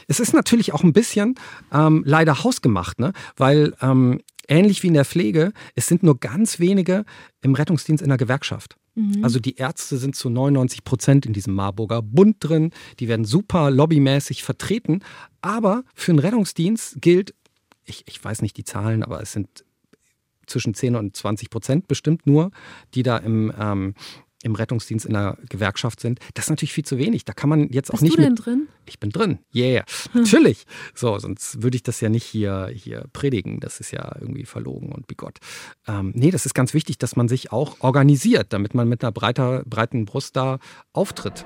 S1: es ist natürlich auch ein bisschen ähm, leider hausgemacht, ne? weil ähm, ähnlich wie in der Pflege, es sind nur ganz wenige im Rettungsdienst in der Gewerkschaft.
S2: Mhm.
S1: Also die Ärzte sind zu 99 Prozent in diesem Marburger Bund drin, die werden super lobbymäßig vertreten, aber für einen Rettungsdienst gilt, ich, ich weiß nicht die Zahlen, aber es sind zwischen 10 und 20 Prozent bestimmt nur, die da im, ähm, im Rettungsdienst in der Gewerkschaft sind. Das ist natürlich viel zu wenig. Da kann man jetzt auch
S2: Bist
S1: nicht
S2: du denn drin?
S1: ich bin drin. Yeah. Natürlich. So, sonst würde ich das ja nicht hier, hier predigen. Das ist ja irgendwie verlogen und bigott. Ähm, nee, das ist ganz wichtig, dass man sich auch organisiert, damit man mit einer breiter, breiten Brust da auftritt.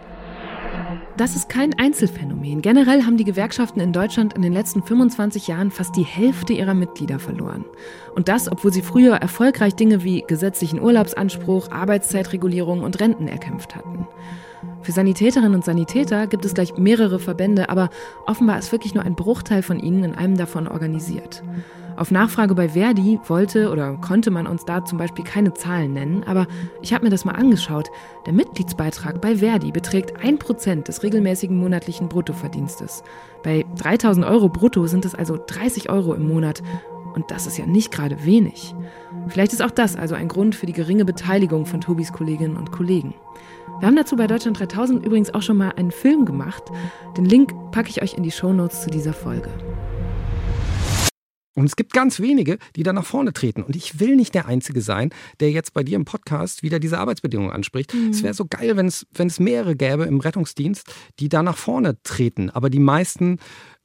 S2: Das ist kein Einzelfenomen. Generell haben die Gewerkschaften in Deutschland in den letzten 25 Jahren fast die Hälfte ihrer Mitglieder verloren. Und das, obwohl sie früher erfolgreich Dinge wie gesetzlichen Urlaubsanspruch, Arbeitszeitregulierung und Renten erkämpft hatten. Für Sanitäterinnen und Sanitäter gibt es gleich mehrere Verbände, aber offenbar ist wirklich nur ein Bruchteil von ihnen in einem davon organisiert. Auf Nachfrage bei Verdi wollte oder konnte man uns da zum Beispiel keine Zahlen nennen, aber ich habe mir das mal angeschaut. Der Mitgliedsbeitrag bei Verdi beträgt 1% des regelmäßigen monatlichen Bruttoverdienstes. Bei 3000 Euro brutto sind es also 30 Euro im Monat. Und das ist ja nicht gerade wenig. Vielleicht ist auch das also ein Grund für die geringe Beteiligung von Tobis Kolleginnen und Kollegen. Wir haben dazu bei Deutschland 3000 übrigens auch schon mal einen Film gemacht. Den Link packe ich euch in die Shownotes zu dieser Folge.
S1: Und es gibt ganz wenige, die da nach vorne treten. Und ich will nicht der Einzige sein, der jetzt bei dir im Podcast wieder diese Arbeitsbedingungen anspricht. Mhm. Es wäre so geil, wenn es, wenn es mehrere gäbe im Rettungsdienst, die da nach vorne treten. Aber die meisten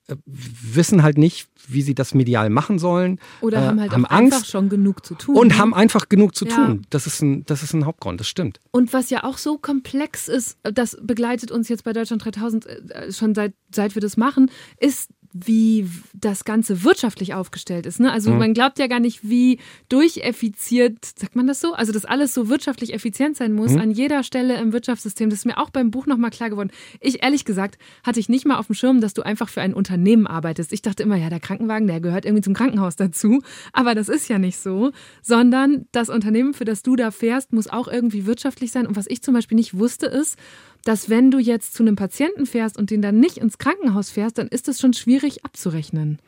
S1: äh, wissen halt nicht, wie sie das medial machen sollen.
S2: Oder äh, haben halt haben Angst einfach schon genug zu tun.
S1: Und ne? haben einfach genug zu ja. tun. Das ist, ein, das ist ein Hauptgrund, das stimmt.
S2: Und was ja auch so komplex ist, das begleitet uns jetzt bei Deutschland 3000 äh, schon seit, seit wir das machen, ist wie das Ganze wirtschaftlich aufgestellt ist. Ne? Also mhm. man glaubt ja gar nicht, wie durcheffiziert, sagt man das so? Also dass alles so wirtschaftlich effizient sein muss mhm. an jeder Stelle im Wirtschaftssystem. Das ist mir auch beim Buch nochmal klar geworden. Ich ehrlich gesagt hatte ich nicht mal auf dem Schirm, dass du einfach für ein Unternehmen arbeitest. Ich dachte immer, ja, der Krankenwagen, der gehört irgendwie zum Krankenhaus dazu. Aber das ist ja nicht so, sondern das Unternehmen, für das du da fährst, muss auch irgendwie wirtschaftlich sein. Und was ich zum Beispiel nicht wusste, ist, dass wenn du jetzt zu einem Patienten fährst und den dann nicht ins Krankenhaus fährst, dann ist das schon schwierig abzurechnen.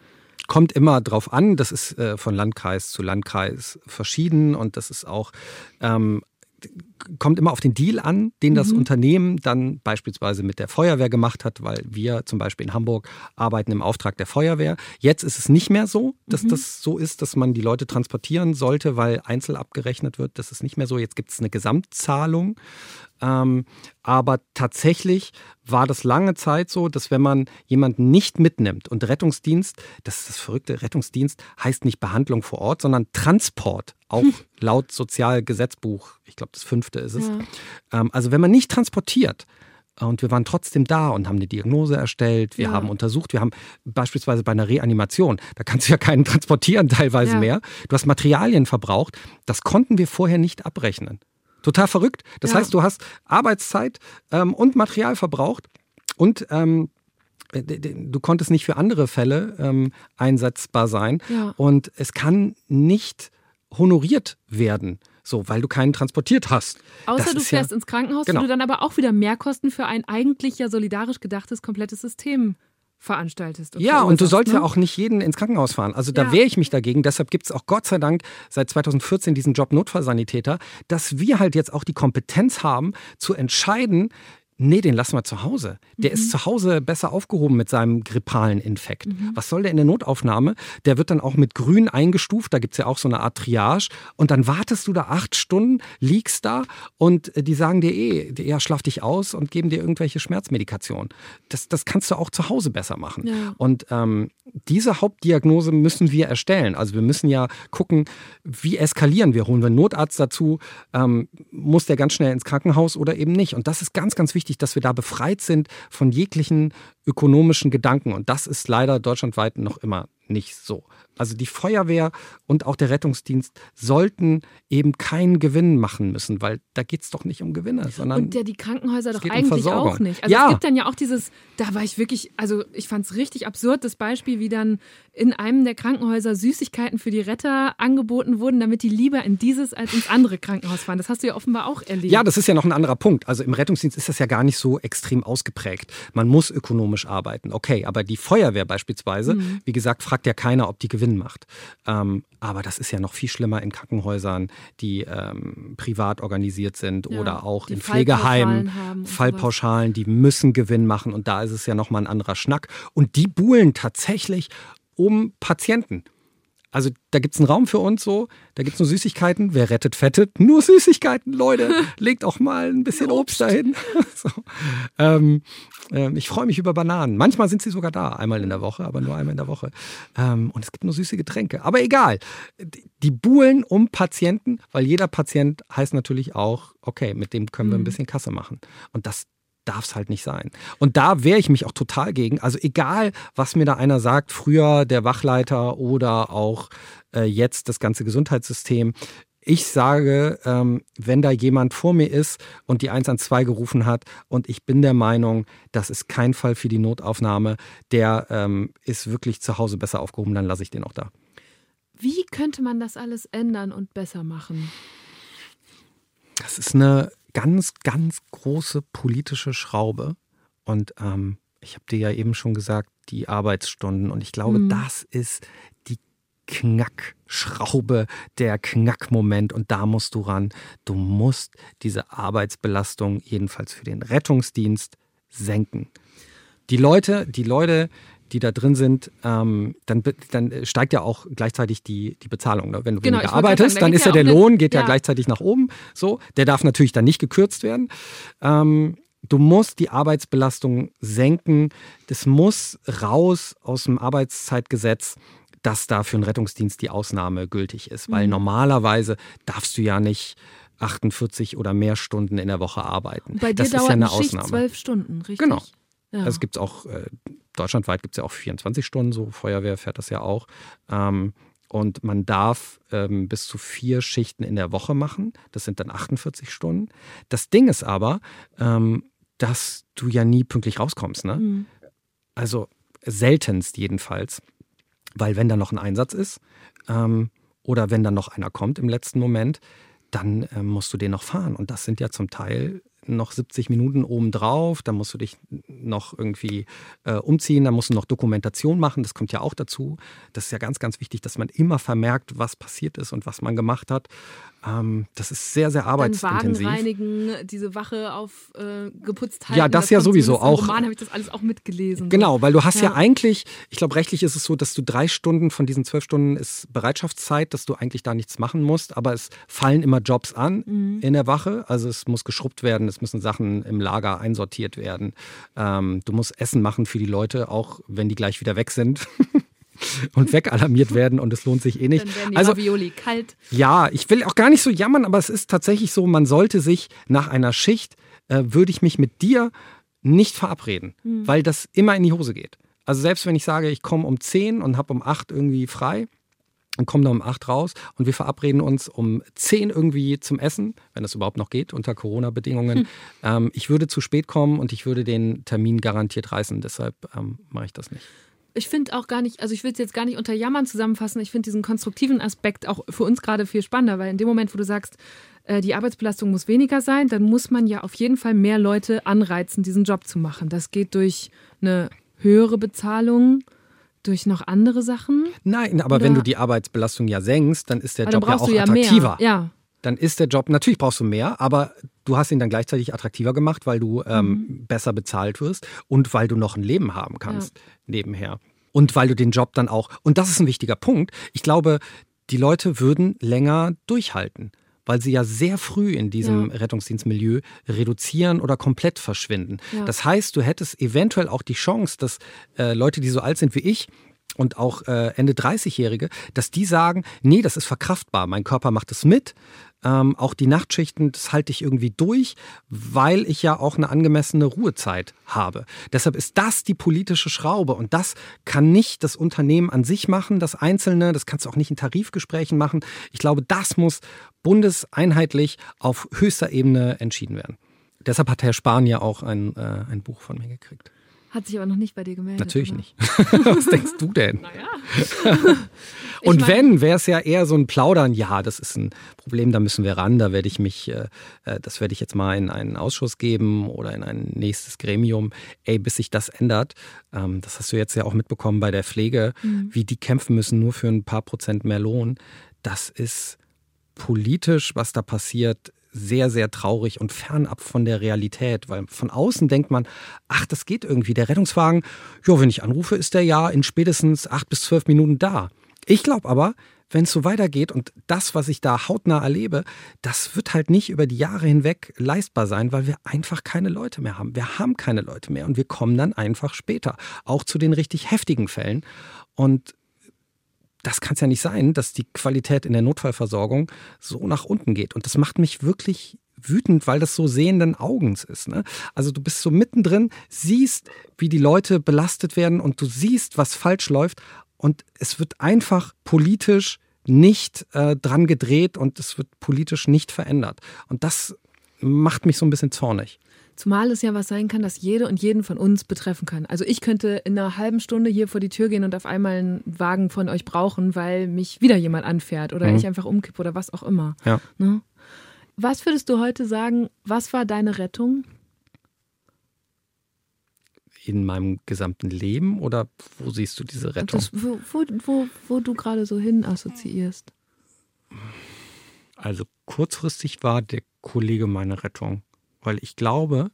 S1: Kommt immer drauf an, das ist äh, von Landkreis zu Landkreis verschieden und das ist auch ähm, kommt immer auf den Deal an, den das mhm. Unternehmen dann beispielsweise mit der Feuerwehr gemacht hat, weil wir zum Beispiel in Hamburg arbeiten im Auftrag der Feuerwehr. Jetzt ist es nicht mehr so, dass mhm. das so ist, dass man die Leute transportieren sollte, weil einzeln abgerechnet wird. Das ist nicht mehr so. Jetzt gibt es eine Gesamtzahlung. Ähm, aber tatsächlich war das lange Zeit so, dass wenn man jemanden nicht mitnimmt und Rettungsdienst, das ist das verrückte, Rettungsdienst heißt nicht Behandlung vor Ort, sondern Transport, auch laut Sozialgesetzbuch, ich glaube das fünfte ist es. Ja. Ähm, also wenn man nicht transportiert, und wir waren trotzdem da und haben eine Diagnose erstellt, wir ja. haben untersucht, wir haben beispielsweise bei einer Reanimation, da kannst du ja keinen transportieren teilweise ja. mehr. Du hast Materialien verbraucht, das konnten wir vorher nicht abrechnen. Total verrückt. Das ja. heißt, du hast Arbeitszeit ähm, und Material verbraucht und ähm, du konntest nicht für andere Fälle ähm, einsetzbar sein. Und es kann nicht honoriert werden. So, weil du keinen transportiert hast.
S2: Außer das du fährst ja, ins Krankenhaus, genau. wo du dann aber auch wieder Mehrkosten für ein eigentlich ja solidarisch gedachtes komplettes System veranstaltest.
S1: Und ja, und du sollst ne? ja auch nicht jeden ins Krankenhaus fahren. Also da ja. wehre ich mich dagegen. Deshalb gibt es auch Gott sei Dank seit 2014 diesen Job Notfallsanitäter, dass wir halt jetzt auch die Kompetenz haben, zu entscheiden, Nee, den lassen wir zu Hause. Der mhm. ist zu Hause besser aufgehoben mit seinem grippalen Infekt. Mhm. Was soll der in der Notaufnahme? Der wird dann auch mit grün eingestuft. Da gibt es ja auch so eine Art Triage. Und dann wartest du da acht Stunden, liegst da und äh, die sagen dir eh, ja, schlaf dich aus und geben dir irgendwelche Schmerzmedikation. Das, das kannst du auch zu Hause besser machen. Ja. Und ähm, diese Hauptdiagnose müssen wir erstellen. Also wir müssen ja gucken, wie eskalieren wir. Holen wir einen Notarzt dazu? Ähm, muss der ganz schnell ins Krankenhaus oder eben nicht? Und das ist ganz, ganz wichtig wichtig, dass wir da befreit sind von jeglichen ökonomischen Gedanken. Und das ist leider deutschlandweit noch immer nicht so. Also die Feuerwehr und auch der Rettungsdienst sollten eben keinen Gewinn machen müssen, weil da geht es doch nicht um Gewinne, sondern.
S2: Und ja, die Krankenhäuser doch eigentlich um auch nicht. Also ja. es gibt dann ja auch dieses, da war ich wirklich, also ich fand es richtig absurd, das Beispiel, wie dann in einem der Krankenhäuser Süßigkeiten für die Retter angeboten wurden, damit die lieber in dieses als ins andere Krankenhaus fahren. Das hast du ja offenbar auch erlebt.
S1: Ja, das ist ja noch ein anderer Punkt. Also im Rettungsdienst ist das ja gar nicht so extrem ausgeprägt. Man muss ökonomisch arbeiten. Okay, aber die Feuerwehr beispielsweise, mhm. wie gesagt, fragt ja keiner, ob die Gewinn macht. Ähm, aber das ist ja noch viel schlimmer in Krankenhäusern, die ähm, privat organisiert sind ja, oder auch in Pflegeheimen. Fallpauschalen, die müssen Gewinn machen und da ist es ja nochmal ein anderer Schnack. Und die buhlen tatsächlich um Patienten. Also da gibt es einen Raum für uns so, da gibt es nur Süßigkeiten. Wer rettet, fettet. Nur Süßigkeiten, Leute. Legt auch mal ein bisschen Obst, Obst dahin. so. ähm, ähm, ich freue mich über Bananen. Manchmal sind sie sogar da, einmal in der Woche, aber nur einmal in der Woche. Ähm, und es gibt nur süße Getränke. Aber egal. Die buhlen um Patienten, weil jeder Patient heißt natürlich auch, okay, mit dem können wir ein mhm. bisschen Kasse machen. Und das darf es halt nicht sein. Und da wehre ich mich auch total gegen. Also egal, was mir da einer sagt, früher der Wachleiter oder auch äh, jetzt das ganze Gesundheitssystem. Ich sage, ähm, wenn da jemand vor mir ist und die 112 gerufen hat und ich bin der Meinung, das ist kein Fall für die Notaufnahme, der ähm, ist wirklich zu Hause besser aufgehoben, dann lasse ich den auch da.
S2: Wie könnte man das alles ändern und besser machen?
S1: Das ist eine ganz, ganz große politische Schraube. Und ähm, ich habe dir ja eben schon gesagt, die Arbeitsstunden. Und ich glaube, mhm. das ist die Knackschraube, der Knackmoment. Und da musst du ran. Du musst diese Arbeitsbelastung jedenfalls für den Rettungsdienst senken. Die Leute, die Leute, die da drin sind, ähm, dann, dann steigt ja auch gleichzeitig die, die Bezahlung. Ne? Wenn du
S2: Genau,
S1: weniger arbeitest,
S2: sagen, da
S1: dann ist ja der
S2: auch
S1: Lohn, geht ja.
S2: ja.
S1: gleichzeitig nach oben. So, der darf natürlich dann nicht gekürzt werden. Ähm, du musst die Arbeitsbelastung senken. Das muss raus aus dem Arbeitszeitgesetz, dass da für einen Rettungsdienst die Ausnahme gültig ist. Weil
S2: Mhm.
S1: normalerweise darfst du ja nicht 48 oder mehr Stunden in der Woche arbeiten.
S2: Bei dir
S1: das
S2: dauert
S1: ist ja eine
S2: eine Schicht
S1: Ausnahme.
S2: zwölf Stunden, richtig?
S1: Genau.
S2: Ja.
S1: Also es gibt auch, äh, deutschlandweit gibt es ja auch 24 Stunden, so Feuerwehr fährt das ja auch. Ähm, und man darf ähm, bis zu vier Schichten in der Woche machen. Das sind dann 48 Stunden. Das Ding ist aber, ähm, dass du ja nie pünktlich rauskommst. Ne?
S2: Mhm.
S1: Also seltenst jedenfalls. Weil wenn da noch ein Einsatz ist ähm, oder wenn dann noch einer kommt im letzten Moment, dann ähm, musst du den noch fahren. Und das sind ja zum Teil noch 70 Minuten obendrauf. Da musst du dich noch irgendwie äh, umziehen, da musst du noch Dokumentation machen. Das kommt ja auch dazu. Das ist ja ganz, ganz wichtig, dass man immer vermerkt, was passiert ist und was man gemacht hat. Ähm, das ist sehr, sehr
S2: Dann Wagen
S1: arbeitsintensiv.
S2: reinigen, diese Wache auf äh, geputzt halten.
S1: Ja, das ja
S2: kommt
S1: sowieso
S2: zumindest im
S1: auch.
S2: Roman habe ich das alles auch mitgelesen.
S1: Genau, weil du hast ja.
S2: Ja.
S1: eigentlich, ich glaube, rechtlich ist es so, dass du drei Stunden von diesen zwölf Stunden ist Bereitschaftszeit, dass du eigentlich da nichts machen musst, aber es fallen immer Jobs an
S2: Mhm.
S1: in der Wache. Also es muss geschrubbt werden, es müssen Sachen im Lager einsortiert werden. Ähm, du musst Essen machen für die Leute, auch wenn die gleich wieder weg sind. und wegalarmiert werden und es lohnt sich eh nicht.
S2: Dann werden die
S1: Also
S2: Ravioli kalt.
S1: ja, ich will auch gar nicht so jammern, aber es ist tatsächlich so, man sollte sich nach einer Schicht, äh, würde ich mich mit dir nicht verabreden,
S2: Hm.
S1: weil das immer in die Hose geht. Also selbst wenn ich sage, ich komme um 10 und habe um 8 irgendwie frei und komme dann um 8 raus und wir verabreden uns um 10 irgendwie zum Essen, wenn das überhaupt noch geht unter Corona-Bedingungen.
S2: Hm.
S1: Ähm, ich würde zu spät kommen und ich würde den Termin garantiert reißen, deshalb ähm, mache ich das nicht.
S2: Ich finde auch gar nicht, also ich will es jetzt gar nicht unter Jammern zusammenfassen. Ich finde diesen konstruktiven Aspekt auch für uns gerade viel spannender, weil in dem Moment, wo du sagst, äh, die Arbeitsbelastung muss weniger sein, dann muss man ja auf jeden Fall mehr Leute anreizen, diesen Job zu machen. Das geht durch eine höhere Bezahlung, durch noch andere Sachen.
S1: Nein, aber
S2: Oder-
S1: wenn du die Arbeitsbelastung ja senkst, dann ist der
S2: Aber dann
S1: Job ja auch
S2: du ja
S1: attraktiver.
S2: mehr. Ja.
S1: Dann ist der Job, natürlich brauchst du mehr, aber du hast ihn dann gleichzeitig attraktiver gemacht, weil du ähm,
S2: Mhm.
S1: besser bezahlt wirst und weil du noch ein Leben haben kannst nebenher. Und weil du den Job dann auch, und das ist ein wichtiger Punkt, ich glaube, die Leute würden länger durchhalten, weil sie ja sehr früh in diesem
S2: Ja.
S1: Rettungsdienstmilieu reduzieren oder komplett verschwinden.
S2: Ja.
S1: Das heißt, du hättest eventuell auch die Chance, dass äh, Leute, die so alt sind wie ich, und auch äh, Ende 30-Jährige, dass die sagen, nee, das ist verkraftbar, mein Körper macht es mit. Ähm, auch die Nachtschichten, das halte ich irgendwie durch, weil ich ja auch eine angemessene Ruhezeit habe. Deshalb ist das die politische Schraube und das kann nicht das Unternehmen an sich machen, das Einzelne, das kannst du auch nicht in Tarifgesprächen machen. Ich glaube, das muss bundeseinheitlich auf höchster Ebene entschieden werden. Deshalb hat Herr Spahn ja auch ein, äh, ein Buch von mir gekriegt.
S2: Hat sich aber noch nicht bei dir gemeldet.
S1: Natürlich
S2: oder?
S1: nicht. Was denkst du denn?
S2: Naja.
S1: Und
S2: mein-
S1: wenn, wäre es ja eher so ein Plaudern, ja, das ist ein Problem, da müssen wir ran, da werde ich mich, äh, äh, das werde ich jetzt mal in einen Ausschuss geben oder in ein nächstes Gremium, ey, bis sich das ändert. Ähm, das hast du jetzt ja auch mitbekommen bei der Pflege,
S2: Mhm.
S1: wie die kämpfen müssen nur für ein paar Prozent mehr Lohn. Das ist politisch, was da passiert, sehr, sehr traurig und fernab von der Realität, weil von außen denkt man, ach, das geht irgendwie. Der Rettungswagen, ja, wenn ich anrufe, ist der ja in spätestens acht bis zwölf Minuten da. Ich glaube aber, wenn es so weitergeht und das, was ich da hautnah erlebe, das wird halt nicht über die Jahre hinweg leistbar sein, weil wir einfach keine Leute mehr haben. Wir haben keine Leute mehr und wir kommen dann einfach später, auch zu den richtig heftigen Fällen. Und das kann es ja nicht sein, dass die Qualität in der Notfallversorgung so nach unten geht. Und das macht mich wirklich wütend, weil das so sehenden Augens ist. Ne? Also du bist so mittendrin, siehst, wie die Leute belastet werden und du siehst, was falsch läuft. Und es wird einfach politisch nicht äh, dran gedreht und es wird politisch nicht verändert. Und das macht mich so ein bisschen zornig.
S2: Zumal es ja was sein kann, das jede und jeden von uns betreffen kann. Also ich könnte in einer halben Stunde hier vor die Tür gehen und auf einmal einen Wagen von euch brauchen, weil mich wieder jemand anfährt oder
S1: Mhm.
S2: ich einfach umkippe oder was auch immer.
S1: Ja.
S2: Ne? Was würdest du heute sagen, was war deine Rettung?
S1: In meinem gesamten Leben oder wo siehst du diese Rettung?
S2: Das, wo, wo, wo, wo du gerade so hin assoziierst.
S1: Also kurzfristig war der Kollege meine Rettung, weil ich glaube,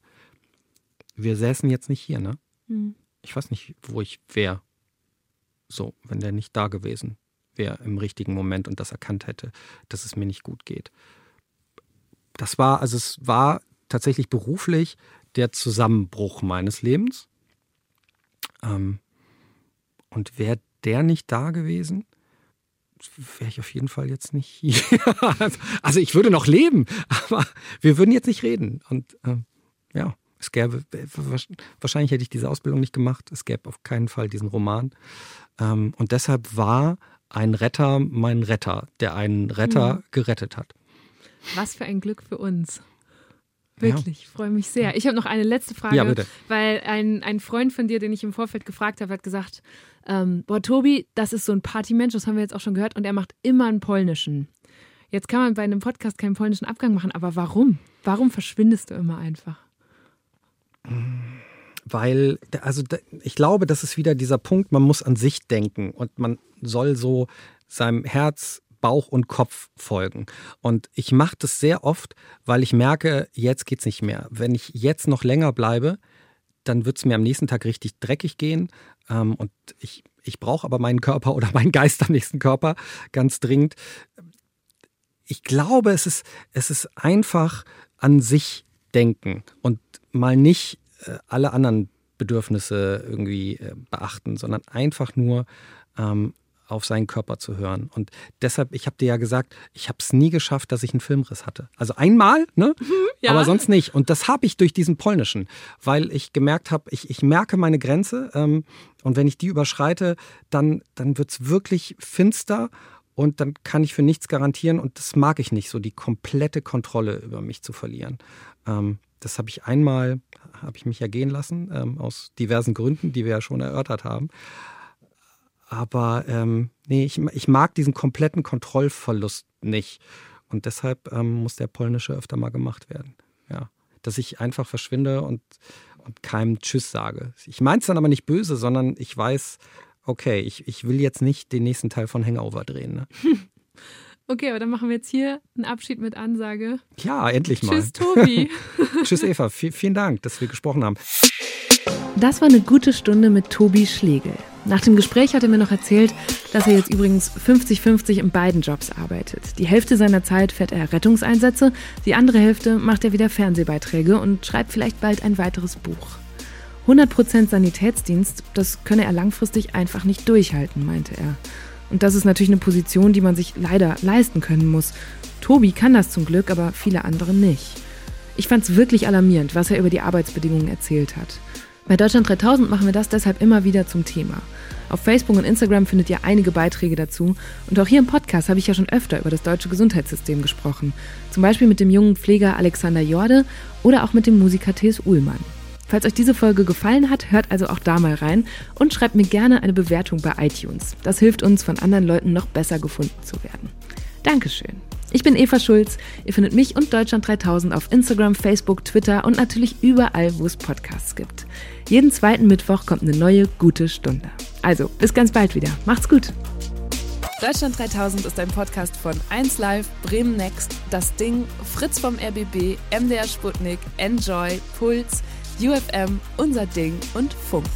S1: wir säßen jetzt nicht hier, ne?
S2: Hm.
S1: Ich weiß nicht, wo ich wäre So, wenn der nicht da gewesen wäre im richtigen Moment und das erkannt hätte, dass es mir nicht gut geht. Das war, also es war tatsächlich beruflich der Zusammenbruch meines Lebens. Ähm, und wäre der nicht da gewesen, wäre ich auf jeden Fall jetzt nicht hier. also ich würde noch leben, aber wir würden jetzt nicht reden. Und ähm, ja, es gäbe, wahrscheinlich hätte ich diese Ausbildung nicht gemacht. Es gäbe auf keinen Fall diesen Roman. Ähm, und deshalb war ein Retter mein Retter, der einen Retter mhm. gerettet hat.
S2: Was für ein Glück für uns. Wirklich, ja. freue mich sehr. Ich habe noch eine letzte Frage, ja, weil ein, ein Freund von dir, den ich im Vorfeld gefragt habe, hat gesagt, ähm, boah, Tobi, das ist so ein Partymensch, das haben wir jetzt auch schon gehört, und er macht immer einen polnischen. Jetzt kann man bei einem Podcast keinen polnischen Abgang machen, aber warum? Warum verschwindest du immer einfach?
S1: Weil, also ich glaube, das ist wieder dieser Punkt, man muss an sich denken und man soll so seinem Herz Bauch und Kopf folgen. Und ich mache das sehr oft, weil ich merke, jetzt geht es nicht mehr. Wenn ich jetzt noch länger bleibe, dann wird es mir am nächsten Tag richtig dreckig gehen. Ähm, und ich, ich brauche aber meinen Körper oder meinen Geist am nächsten Körper ganz dringend. Ich glaube, es ist, es ist einfach an sich denken und mal nicht äh, alle anderen Bedürfnisse irgendwie äh, beachten, sondern einfach nur ähm, auf seinen Körper zu hören. Und deshalb, ich habe dir ja gesagt, ich habe es nie geschafft, dass ich einen Filmriss hatte. Also einmal, ne? Mhm, ja. aber sonst nicht. Und das habe ich durch diesen polnischen, weil ich gemerkt habe, ich, ich merke meine Grenze ähm, und wenn ich die überschreite, dann, dann wird es wirklich finster und dann kann ich für nichts garantieren und das mag ich nicht, so die komplette Kontrolle über mich zu verlieren. Ähm, das habe ich einmal, habe ich mich ergehen lassen, ähm, aus diversen Gründen, die wir ja schon erörtert haben. Aber ähm, nee, ich, ich mag diesen kompletten Kontrollverlust nicht. Und deshalb ähm, muss der polnische öfter mal gemacht werden. Ja. Dass ich einfach verschwinde und, und keinem Tschüss sage. Ich meine es dann aber nicht böse, sondern ich weiß, okay, ich, ich will jetzt nicht den nächsten Teil von Hangover drehen. Ne?
S2: Okay, aber dann machen wir jetzt hier einen Abschied mit Ansage.
S1: Ja, endlich mal.
S2: Tschüss, Tobi.
S1: Tschüss, Eva. V vielen Dank, dass wir gesprochen haben.
S2: Das war eine gute Stunde mit Tobi Schlegel. Nach dem Gespräch hat er mir noch erzählt, dass er jetzt übrigens 50-50 in beiden Jobs arbeitet. Die Hälfte seiner Zeit fährt er Rettungseinsätze, die andere Hälfte macht er wieder Fernsehbeiträge und schreibt vielleicht bald ein weiteres Buch. 100% Sanitätsdienst, das könne er langfristig einfach nicht durchhalten, meinte er. Und das ist natürlich eine Position, die man sich leider leisten können muss. Tobi kann das zum Glück, aber viele andere nicht. Ich fand es wirklich alarmierend, was er über die Arbeitsbedingungen erzählt hat. Bei Deutschland 3000 machen wir das deshalb immer wieder zum Thema. Auf Facebook und Instagram findet ihr einige Beiträge dazu. Und auch hier im Podcast habe ich ja schon öfter über das deutsche Gesundheitssystem gesprochen. Zum Beispiel mit dem jungen Pfleger Alexander Jorde oder auch mit dem Musiker T.S. Uhlmann. Falls euch diese Folge gefallen hat, hört also auch da mal rein und schreibt mir gerne eine Bewertung bei iTunes. Das hilft uns, von anderen Leuten noch besser gefunden zu werden. Dankeschön. Ich bin Eva Schulz. Ihr findet mich und Deutschland 3000 auf Instagram, Facebook, Twitter und natürlich überall, wo es Podcasts gibt. Jeden zweiten Mittwoch kommt eine neue gute Stunde. Also, bis ganz bald wieder. Macht's gut. Deutschland 3000 ist ein Podcast von 1Live, Bremen Next, Das Ding, Fritz vom RBB, MDR Sputnik, Enjoy, Puls, UFM, Unser Ding und Funk.